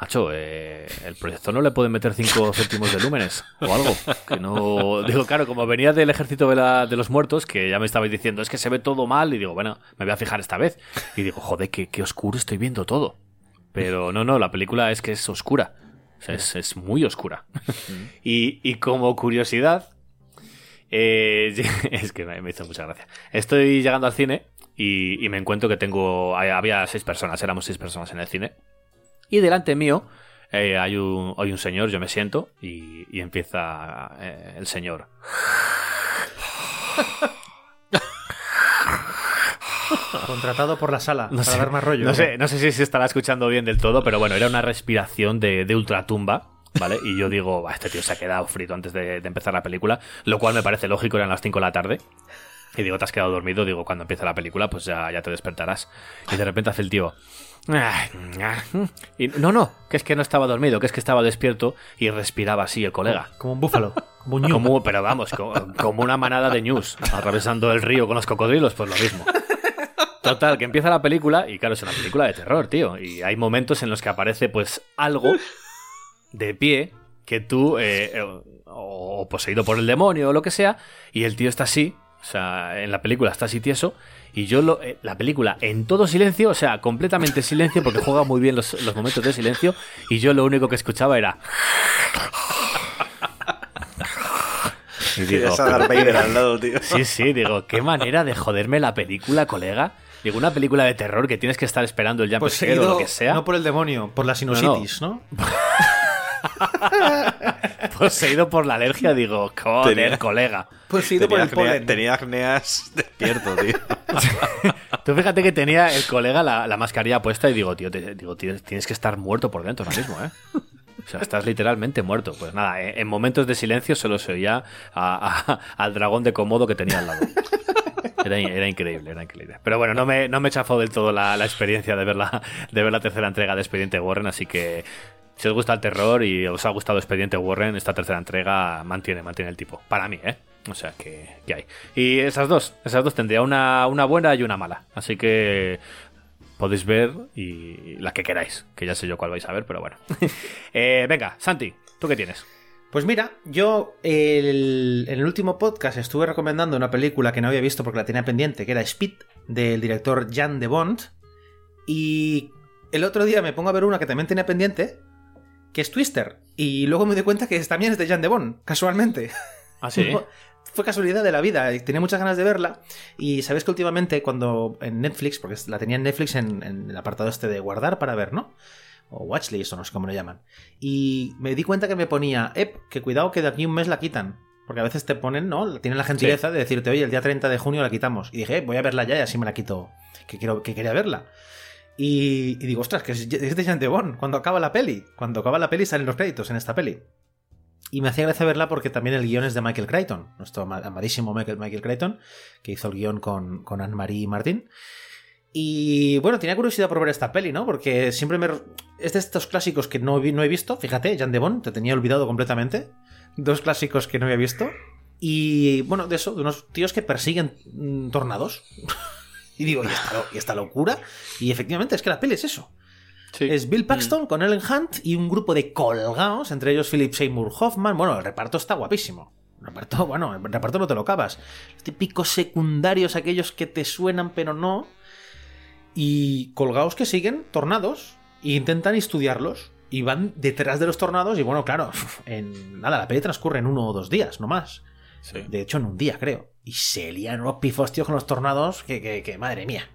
Macho, eh, el proyector no le puede meter 5 (laughs) céntimos de lúmenes o algo. Que no. Digo, claro, como venía del ejército de, la- de los muertos, que ya me estabais diciendo, es que se ve todo mal, y digo, bueno, me voy a fijar esta vez. Y digo, joder, qué, qué oscuro estoy viendo todo. Pero no, no, la película es que es oscura. O sea, es, es muy oscura. y, y como curiosidad, eh, (laughs) es que me hizo mucha gracia. Estoy llegando al cine y, y me encuentro que tengo. Había seis personas, éramos seis personas en el cine. Y delante mío eh, hay, un, hay un señor, yo me siento y, y empieza eh, el señor. Contratado por la sala No para sé, dar más rollo. no ¿eh? sé, no sé si se estará escuchando bien del todo, pero bueno, era una respiración de, de ultratumba. ¿Vale? Y yo digo, "Bah, este tío se ha quedado frito antes de, de empezar la película, lo cual me parece lógico, eran las 5 de la tarde. Y digo, te has quedado dormido, digo, cuando empiece la película, pues ya, ya te despertarás. Y de repente hace el tío. Y no, no, que es que no estaba dormido, que es que estaba despierto y respiraba así el colega. Como un búfalo. Como un ñu. Como, pero vamos, como, como una manada de news atravesando el río con los cocodrilos, pues lo mismo. Total, que empieza la película y claro, es una película de terror, tío. Y hay momentos en los que aparece pues algo de pie que tú, eh, eh, o poseído por el demonio o lo que sea, y el tío está así, o sea, en la película está así tieso, y yo lo, eh, la película en todo silencio, o sea, completamente silencio, porque juega muy bien los, los momentos de silencio, y yo lo único que escuchaba era... (laughs) Y digo, al lado, tío. Sí, sí, digo, qué manera de joderme la película, colega. Digo, una película de terror que tienes que estar esperando el jump scare o Poseído lo que sea. no por el demonio, por la sinusitis, ¿no? (laughs) Poseído por la alergia, digo, joder, Tenía- colega. Poseído por Tenía, el acnea- polen. tenía acneas despierto, tío. (laughs) Tú fíjate que tenía el colega la, la mascarilla puesta y digo, tío, te- digo, tienes, tienes que estar muerto por dentro ahora mismo, ¿eh? O sea, estás literalmente muerto. Pues nada, en, en momentos de silencio solo se oía a- a- al dragón de Komodo que tenía al lado. Era increíble, era increíble. Pero bueno, no me, no me chafó del todo la, la experiencia de ver la, de ver la tercera entrega de Expediente Warren, así que si os gusta el terror y os ha gustado Expediente Warren, esta tercera entrega mantiene, mantiene el tipo. Para mí, ¿eh? O sea, que, que hay. Y esas dos, esas dos tendría una, una buena y una mala. Así que podéis ver y la que queráis, que ya sé yo cuál vais a ver, pero bueno. (laughs) Eh, venga, Santi, ¿tú qué tienes? Pues mira, yo el- en el último podcast estuve recomendando una película que no había visto porque la tenía pendiente, que era Speed, del director Jan de Bond. Y el otro día me pongo a ver una que también tenía pendiente, que es Twister. Y luego me doy cuenta que también es de Jan de Bond, casualmente. ¿Ah, sí? Fue casualidad de la vida, tenía muchas ganas de verla. Y sabéis que últimamente, cuando en Netflix, porque la tenía en Netflix en, en el apartado este de guardar para ver, ¿no? O Watchlist, o no sé cómo lo llaman. Y me di cuenta que me ponía, Ep, que cuidado que de aquí un mes la quitan. Porque a veces te ponen, ¿no? Tienen la gentileza de decirte, oye, el día 30 de junio la quitamos. Y dije, "Eh, voy a verla ya y así me la quito, que, quiero, que quería verla. Y, y digo, ostras, que es, de Jean de Bond, cuando acaba la peli. Cuando acaba la peli salen los créditos en esta peli. Y me hacía gracia verla porque también el guion es de Michael Crichton, nuestro ama- amadísimo Michael, Michael Crichton, que hizo el guion con, con Anne-Marie Martin. Y bueno, tenía curiosidad por ver esta peli, ¿no? Porque siempre me... Es de estos clásicos que no, no he visto. Fíjate, Jan de Bond, te tenía olvidado completamente. Dos clásicos que no había visto. Y bueno, de eso, de unos tíos que persiguen mm, tornados. (laughs) y digo, ¿y esta, lo- y esta locura? Y efectivamente, es que la peli es eso. Es Bill Paxton con Ellen Hunt y un grupo de colgados, entre ellos Philip Seymour Hoffman. Bueno, el reparto está guapísimo. El reparto, (laughs) bueno, el reparto no te lo acabas. Los típicos secundarios, aquellos que te suenan pero no. Y colgados que siguen tornados e intentan estudiarlos. Y van detrás de los tornados y bueno, claro, (laughs) en nada, la peli transcurre en uno o dos días, no más. De hecho, en un día, creo. Y se lían unos pifostios con los tornados que, que, que madre mía.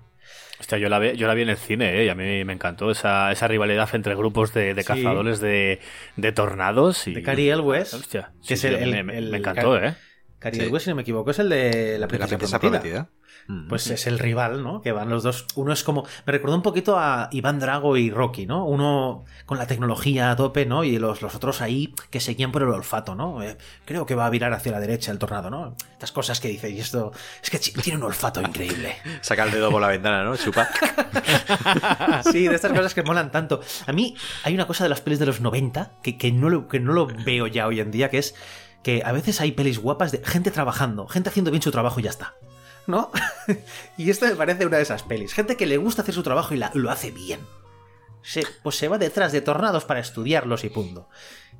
Hostia, yo la vi, yo la vi en el cine, ¿eh? y a mí me encantó esa, esa rivalidad entre grupos de, de Sí. cazadores de, de tornados. Y, De Cary Elwes, Hostia, que sí, es sí, el- me, el- me- el- me encantó, ¿eh? Cary Sí. Elwes, si no me equivoco, es el de La La Princesa, princesa Prometida. prometida. Mm. Pues es el rival, ¿no? Que van los dos. Uno es como. Me recordó un poquito a Iván Drago y Rocky, ¿no? Uno con la tecnología a tope, ¿no? Y los, los otros ahí que seguían por el olfato, ¿no? Eh, creo que va a virar hacia la derecha el tornado, ¿no? Estas cosas que dice, y esto. Es que tiene un olfato increíble. (laughs) Saca el dedo por la ventana, ¿no? Chupa. (laughs) Sí, de estas cosas que molan tanto. A mí hay una cosa de las pelis de los 90 que, que, no, lo, que no lo veo ya hoy en día, que es que a veces hay pelis guapas de gente trabajando, gente haciendo bien su trabajo y ya está. ¿No? (laughs) y esta me parece una de esas pelis. Gente que le gusta hacer su trabajo y la- lo hace bien. Se, pues se va detrás de tornados para estudiarlos y punto.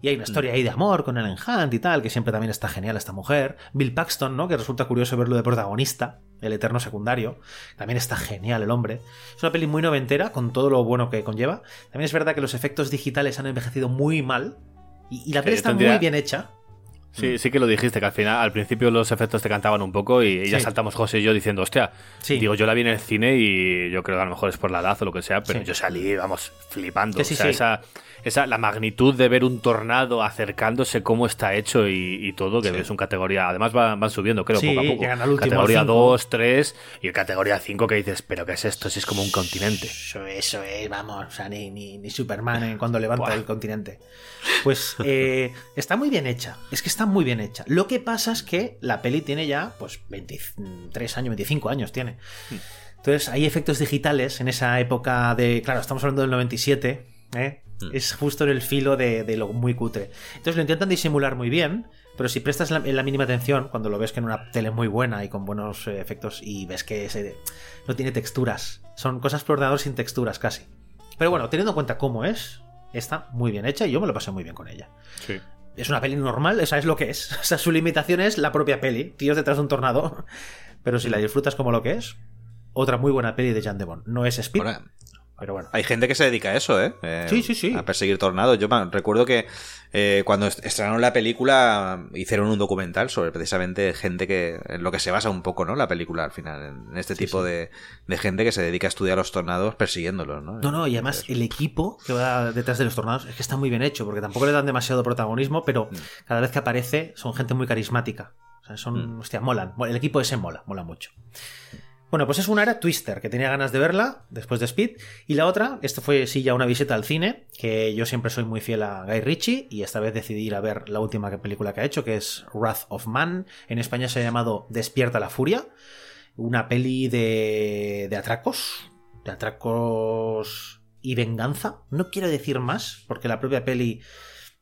Y hay una historia ahí de amor con Ellen Hunt y tal, que siempre también está genial esta mujer. Bill Paxton, ¿no? Que resulta curioso verlo de protagonista, el eterno secundario. También está genial el hombre. Es una peli muy noventera, con todo lo bueno que conlleva. También es verdad que los efectos digitales han envejecido muy mal. Y, y la peli está tendría- muy bien hecha. Sí, sí que lo dijiste, que al final, al principio los efectos te cantaban un poco y ya Sí. saltamos José y yo diciendo, hostia, Sí. digo, yo la vi en el cine y yo creo que a lo mejor es por la edad o lo que sea, pero Sí. yo salí, vamos, flipando. O sea, esa, esa, la magnitud de ver un tornado acercándose, cómo está hecho y, y todo, que Sí. es un categoría, además van, van subiendo, creo, Sí, poco a poco. al categoría cinco. 2, 3 y categoría 5 que dices, pero ¿qué es esto? Si es como un continente. Eso, eso es, vamos, o sea, ni, ni, ni Superman en (laughs) cuando levanta Buah. el continente. Pues eh, está muy bien hecha, es que está muy bien hecha. Lo que pasa es que la peli tiene ya, pues, 23 años, 25 años tiene. Entonces hay efectos digitales en esa época de, claro, estamos hablando del 97, ¿eh? Es justo en el filo de, de lo muy cutre. Entonces lo intentan disimular muy bien, pero si prestas la, la mínima atención, cuando lo ves que en una tele muy buena y con buenos eh, efectos y ves que ese no tiene texturas, son cosas por ordenador sin texturas casi. Pero bueno, teniendo en cuenta cómo es, está muy bien hecha y yo me lo pasé muy bien con ella. Sí. Es una peli normal, esa es lo que es. (laughs) O sea, su limitación es la propia peli, tíos detrás de un tornado. (laughs) Pero si la disfrutas como lo que es, otra muy buena peli de Jan de Bond. No es Speed, pero bueno. Hay gente que se dedica a eso, ¿eh? Eh, Sí, sí, sí. A perseguir tornados. Yo recuerdo que eh, cuando est- estrenaron la película hicieron un documental sobre precisamente gente que... en lo que se basa un poco, ¿no? La película al final. En este tipo De, de gente que se dedica a estudiar los tornados persiguiéndolos, ¿no? No, no, y además el equipo que va detrás de los tornados es que está muy bien hecho, porque tampoco le dan demasiado protagonismo, pero Mm. cada vez que aparece son gente muy carismática. O sea, son, Mm. hostia, molan. El equipo ese mola, mola mucho. Bueno, pues es una era Twister, que tenía ganas de verla después de Speed. Y la otra, esto fue sí ya una visita al cine, que yo siempre soy muy fiel a Guy Ritchie, y esta vez decidí ir a ver la última película que ha hecho, que es Wrath of Man. En España se ha llamado Despierta la Furia. Una peli de, de atracos. De atracos y venganza. No quiero decir más, porque la propia peli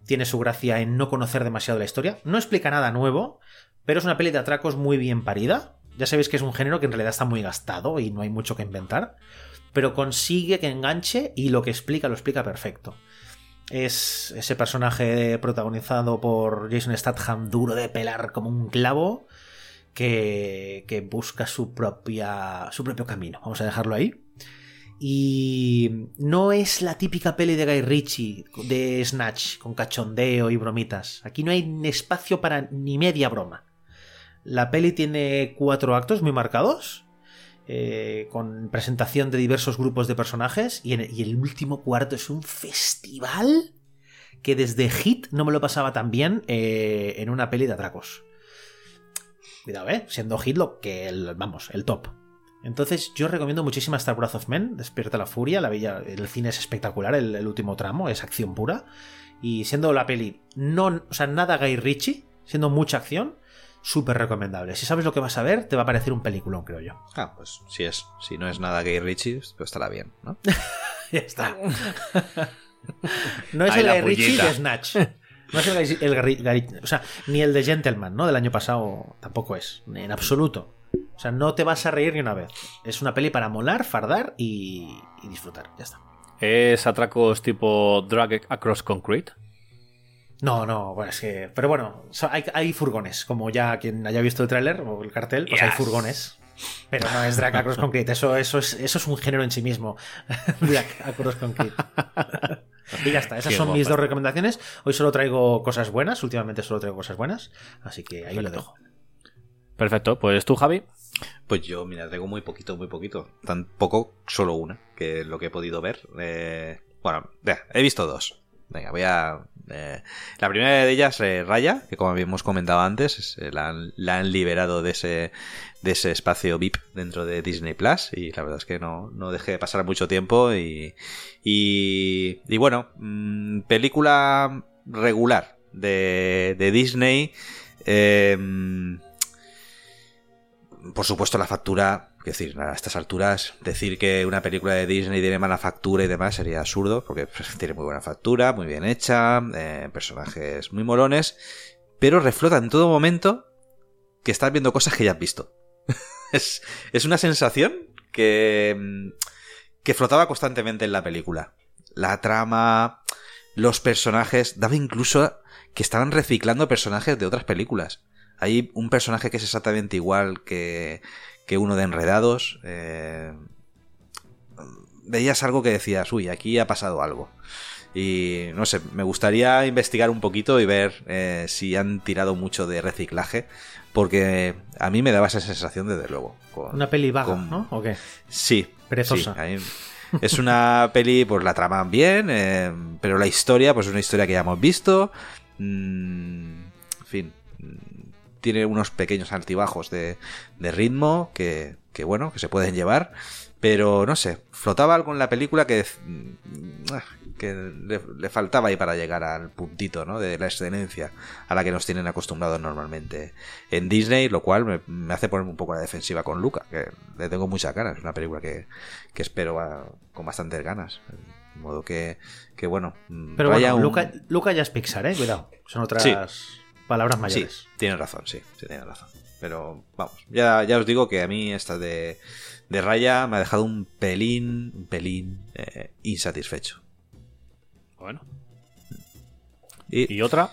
tiene su gracia en no conocer demasiado la historia. No explica nada nuevo, pero es una peli de atracos muy bien parida. Ya sabéis que es un género que en realidad está muy gastado y no hay mucho que inventar, pero consigue que enganche y lo que explica lo explica perfecto. Es ese personaje protagonizado por Jason Statham duro de pelar como un clavo que, que busca su, propia, su propio camino. Vamos a dejarlo ahí. Y no es la típica peli de Guy Ritchie de Snatch con cachondeo y bromitas. Aquí no hay espacio para ni media broma. La peli tiene cuatro actos muy marcados, eh, con presentación de diversos grupos de personajes, y, el último cuarto es un festival que desde Hit no me lo pasaba tan bien eh, en una peli de atracos. Cuidado, ¿eh? Siendo Hit lo que, el, vamos, el top. Entonces yo recomiendo muchísimo Star Wrath of Men, Despierta la Furia, la bella, el cine es espectacular, el, el último tramo es acción pura. Y siendo la peli, no, o sea, nada Guy Ritchie, siendo mucha acción, súper recomendable. Si sabes lo que vas a ver, te va a parecer un peliculón, creo yo. Ah, pues si es, si no es nada gay Richie, pues estará bien, ¿no? (laughs) Ya está. No es Ahí el Ritchie pullita. de Snatch. No es el, el o sea, ni el de Gentleman, ¿no? Del año pasado tampoco es, en absoluto. O sea, no te vas a reír ni una vez. Es una peli para molar, fardar y, y disfrutar. Ya está. ¿Es atracos tipo Drag Across Concrete? No, no, bueno, es que. Pero bueno, hay, hay furgones. Como ya quien haya visto el tráiler o el cartel, pues hay furgones. Pero no es Drag Across Concrete. Eso, eso, es, eso es un género en sí mismo. (laughs) Drag Across Concrete. (laughs) Y ya está, esas Qué son mis dos recomendaciones. Hoy solo traigo cosas buenas, últimamente solo traigo cosas buenas, así que ahí lo dejo. Perfecto, pues tú, Javi. Pues yo, mira, traigo muy poquito, muy poquito. Tan poco, solo una, que es lo que he podido ver. Eh, bueno, vea, he visto dos. Venga, voy a, Eh, la primera de ellas, eh, Raya, que como habíamos comentado antes, es- eh, la, han- liberado de ese, de ese espacio VIP dentro de Disney Plus y la verdad es que no, no dejé de pasar mucho tiempo y, y, y bueno, mm, película regular de, de Disney. eh, por supuesto, la factura, es decir, a estas alturas, decir que una película de Disney tiene mala factura y demás sería absurdo, porque pues, tiene muy buena factura, muy bien hecha, eh, personajes muy molones, pero reflota en todo momento que estás viendo cosas que ya has visto. (laughs) es, es una sensación que, mm, que flotaba constantemente en la película. La trama, los personajes, daba incluso que estaban reciclando personajes de otras películas. Hay un personaje que es exactamente igual que, que uno de Enredados. eh, veías algo que decías, uy, aquí ha pasado algo. Y no sé, me gustaría investigar un poquito y ver eh, si han tirado mucho de reciclaje, porque a mí me daba esa sensación desde luego. con- Una peli vaga, con- ¿no? ¿O qué? Sí. Perezosa. sí, a mí- es una (laughs) peli, pues la traman bien, eh, pero la historia, pues es una historia que ya hemos visto. Mm, en fin, tiene unos pequeños altibajos de, de ritmo que, que, bueno, que se pueden llevar. Pero no sé, flotaba algo en la película que, mm, ah, que le, le faltaba ahí para llegar al puntito ¿no? de la excelencia a la que nos tienen acostumbrados normalmente en Disney, lo cual me, me hace ponerme un poco a la defensiva con Luca, que le tengo muchas ganas, es una película que, que espero con bastantes ganas. De modo que, que bueno, Pero vaya bueno, un- Luca, Luca ya es Pixar, ¿eh? Cuidado. Son otras Sí. Palabras Sí, mayores. tienes razón, sí, sí, tienes razón. Pero vamos, ya, ya os digo que a mí esta de, de Raya me ha dejado un pelín, un pelín eh, insatisfecho. Bueno. Y, ¿Y otra?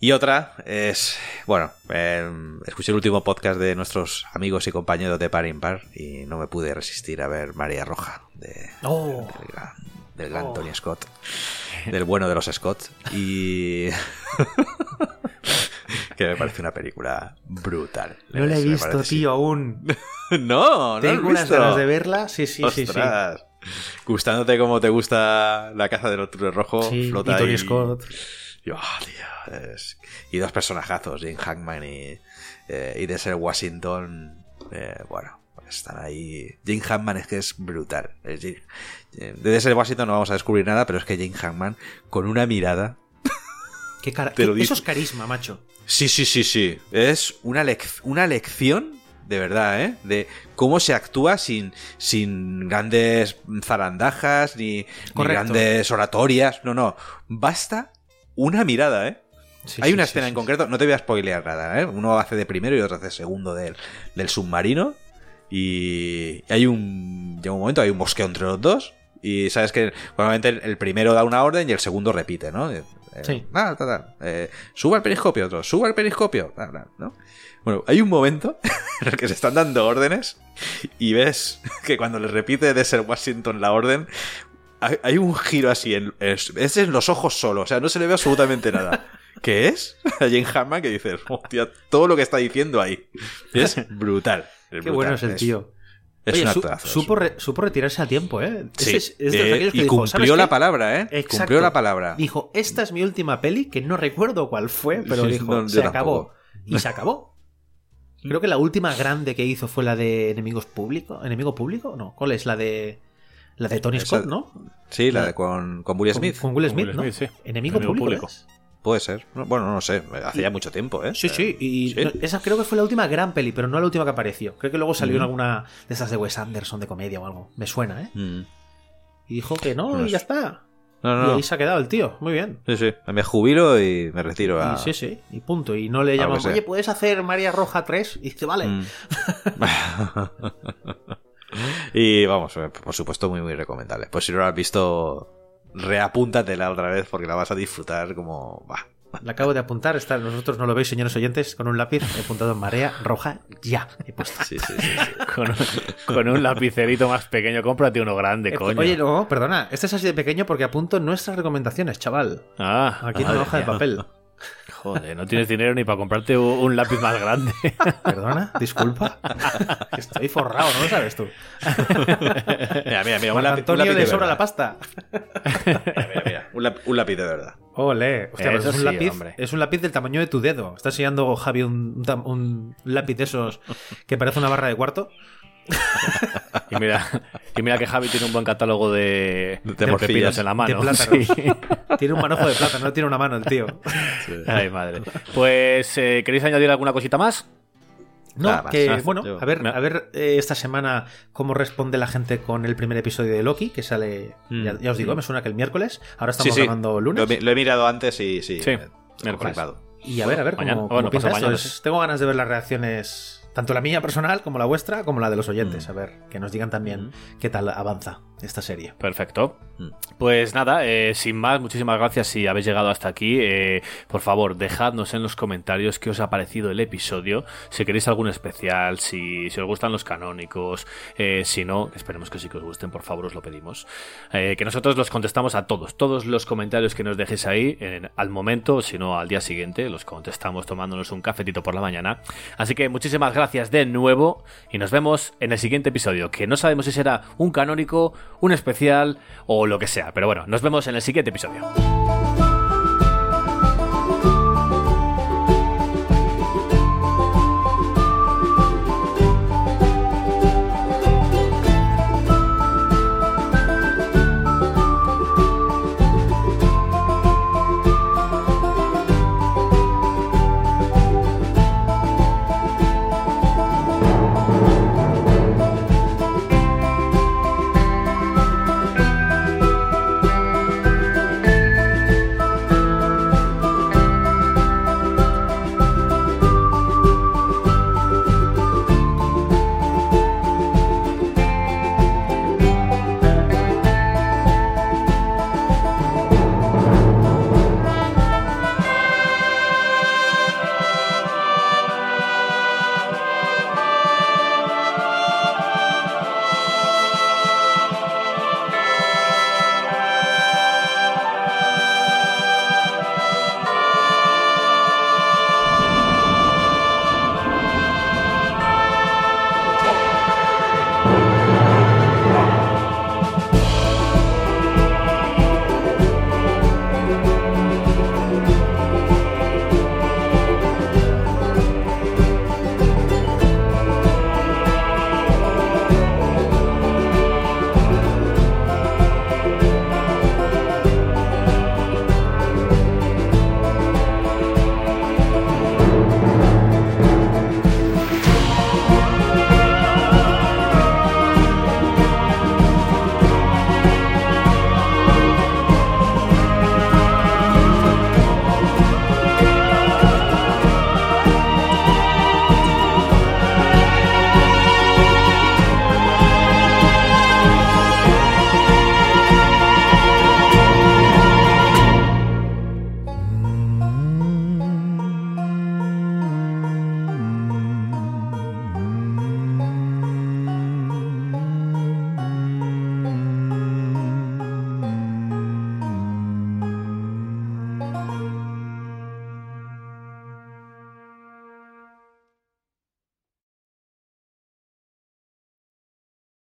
y otra es, bueno, eh, escuché el último podcast de nuestros amigos y compañeros de Par Impar y no me pude resistir a ver María Roja de, Oh. del gran, del gran Oh. Tony Scott, del bueno de los Scott y (laughs) que me parece una película brutal. No la he visto, tío, aún. (laughs) No, no Tengo unas ganas de verla. Sí, sí, sí, sí. Gustándote como te gusta la caza del octubre rojo, Sí, flota y Tony. Scott. Y, oh, tío, es- y dos personajazos, Jane Hackman y, eh, y Denzel Washington. eh, bueno, están ahí. Jane Hackman es que es brutal. Es Jane- eh, de Denzel Washington no vamos a descubrir nada, pero es que Jane Hackman, con una mirada. Qué Te lo. Eso es carisma, macho. Sí, sí, sí, sí. Es una, lec- una lección, de verdad, ¿eh? De cómo se actúa sin, sin grandes zarandajas ni, grandes oratorias. No, no. Basta una mirada, ¿eh? Sí, Hay sí, una sí, escena en concreto, no te voy a spoilear nada, ¿eh? Uno hace de primero y otro hace de segundo del, del submarino. Y hay un. Llega un momento, hay un bosqueo entre los dos. Y sabes que normalmente el primero da una orden y el segundo repite, ¿no? Eh, Sí. ah, ta, ta, eh, suba el periscopio, otro, suba el periscopio, ta, ¿no? Bueno, hay un momento (laughs) en el que se están dando órdenes y ves (laughs) que cuando le repite de ser Washington la orden, hay, hay un giro así, en, es, es en los ojos solo, o sea, no se le ve absolutamente nada. (laughs) ¿Qué es? A Jane Hammond que dices, hostia, todo lo que está diciendo ahí. Es brutal. es Qué brutal, bueno es el tío. Es Oye, un su- actorazo, supo, re- supo retirarse a tiempo, ¿eh? Sí, Ese es, es de los eh, que y dijo, cumplió ¿sabes la qué? palabra, ¿eh? Exacto. Cumplió la palabra. Dijo, esta es mi última peli, que no recuerdo cuál fue, pero Sí, dijo, no, se tampoco. acabó. Y se acabó. Creo que la última grande que hizo fue la de Enemigos Públicos. ¿Enemigo Público? No. ¿Cuál es? La de. La de Tony Esa- Scott, ¿no? Sí, la La- de con, con Will Con- Smith. Con, Will Con Smith, Will ¿no? Smith, sí. Enemigo, Enemigo Público. Público. Puede ser. No, Bueno, no sé. Hace ya mucho tiempo, ¿eh? Sí, sí. Y Sí. no, esa creo que fue la última gran peli, pero no la última que apareció. Creo que luego salió en Ujú. alguna de esas de Wes Anderson de comedia o algo. Me suena, ¿eh? Mm. Y dijo que no, Bueno, y ya es- está. No, no, Y ahí se ha quedado el tío. Muy bien. Sí, sí. Me jubilo y me retiro a. Y sí, sí, y punto. Y no le llaman, oye, ¿puedes hacer María Roja 3? Y dice, vale. Mm. (laughs) (laughs) y vamos, eh, por supuesto, muy, muy recomendable. Pues si no lo has visto, reapúntatela otra vez porque la vas a disfrutar como. bah. La acabo de apuntar, está, nosotros no lo veis, señores oyentes, con un lápiz he apuntado en Marea Roja ya. He puesto. Sí, sí, sí. sí. (laughs) Con, un- con un lapicerito más pequeño, cómprate uno grande, coño. Oye, no, perdona, este es así de pequeño porque apunto nuestras recomendaciones, chaval. Ah, Aquí una hoja de papel. Joder, no tienes dinero ni para comprarte un un lápiz más grande. (laughs) Perdona, disculpa. (laughs) Estoy forrado, ¿no lo sabes tú? (laughs) Mira, mira, mira. Un lápiz, un Antonio lápiz le sobra la pasta. Mira, mira, mira. Un, láp- un lápiz de verdad. Ole, hostia, pues es un sí, lápiz, hombre. es un lápiz del tamaño de tu dedo. Está enseñando Javi un, un un lápiz de esos que parece una barra de cuarto. (laughs) Y mira, y mira que Javi tiene un buen catálogo de, De de morcillas. pepinos en la mano. de plátanos. Sí. (laughs) Tiene un manojo de plata, no tiene una mano el tío. Ay, madre. Pues, eh, ¿queréis añadir alguna cosita más? No, Nada más. que Ah, bueno, yo- a ver, me- a ver eh, esta semana cómo responde la gente con el primer episodio de Loki, que sale, Mm. ya, ya os digo, me suena que el miércoles. Ahora estamos sí. grabando lunes. he- lo he mirado antes y sí. Sí, eh, miércoles. flipado. Y a ver, a ver Mañana- cómo, bueno, cómo pinta pasado esto. mañana, Es- sí. Tengo ganas de ver las reacciones, tanto la mía personal como la vuestra, como la de los oyentes. Mm. A ver, que nos digan también qué tal avanza esta serie. Perfecto. Mm. Pues nada, eh, sin más, muchísimas gracias si habéis llegado hasta aquí. Eh, por favor, dejadnos en los comentarios qué os ha parecido el episodio. Si queréis algún especial, si, si os gustan los canónicos, eh, si no, esperemos que sí que os gusten, por favor, os lo pedimos. Eh, que nosotros los contestamos a todos. Todos los comentarios que nos dejéis ahí, en- al momento, si no al día siguiente, los contestamos tomándonos un cafetito por la mañana. Así que muchísimas gracias de nuevo y nos vemos en el siguiente episodio, que no sabemos si será un canónico, un especial o lo que sea. Pero bueno, nos vemos en el siguiente episodio.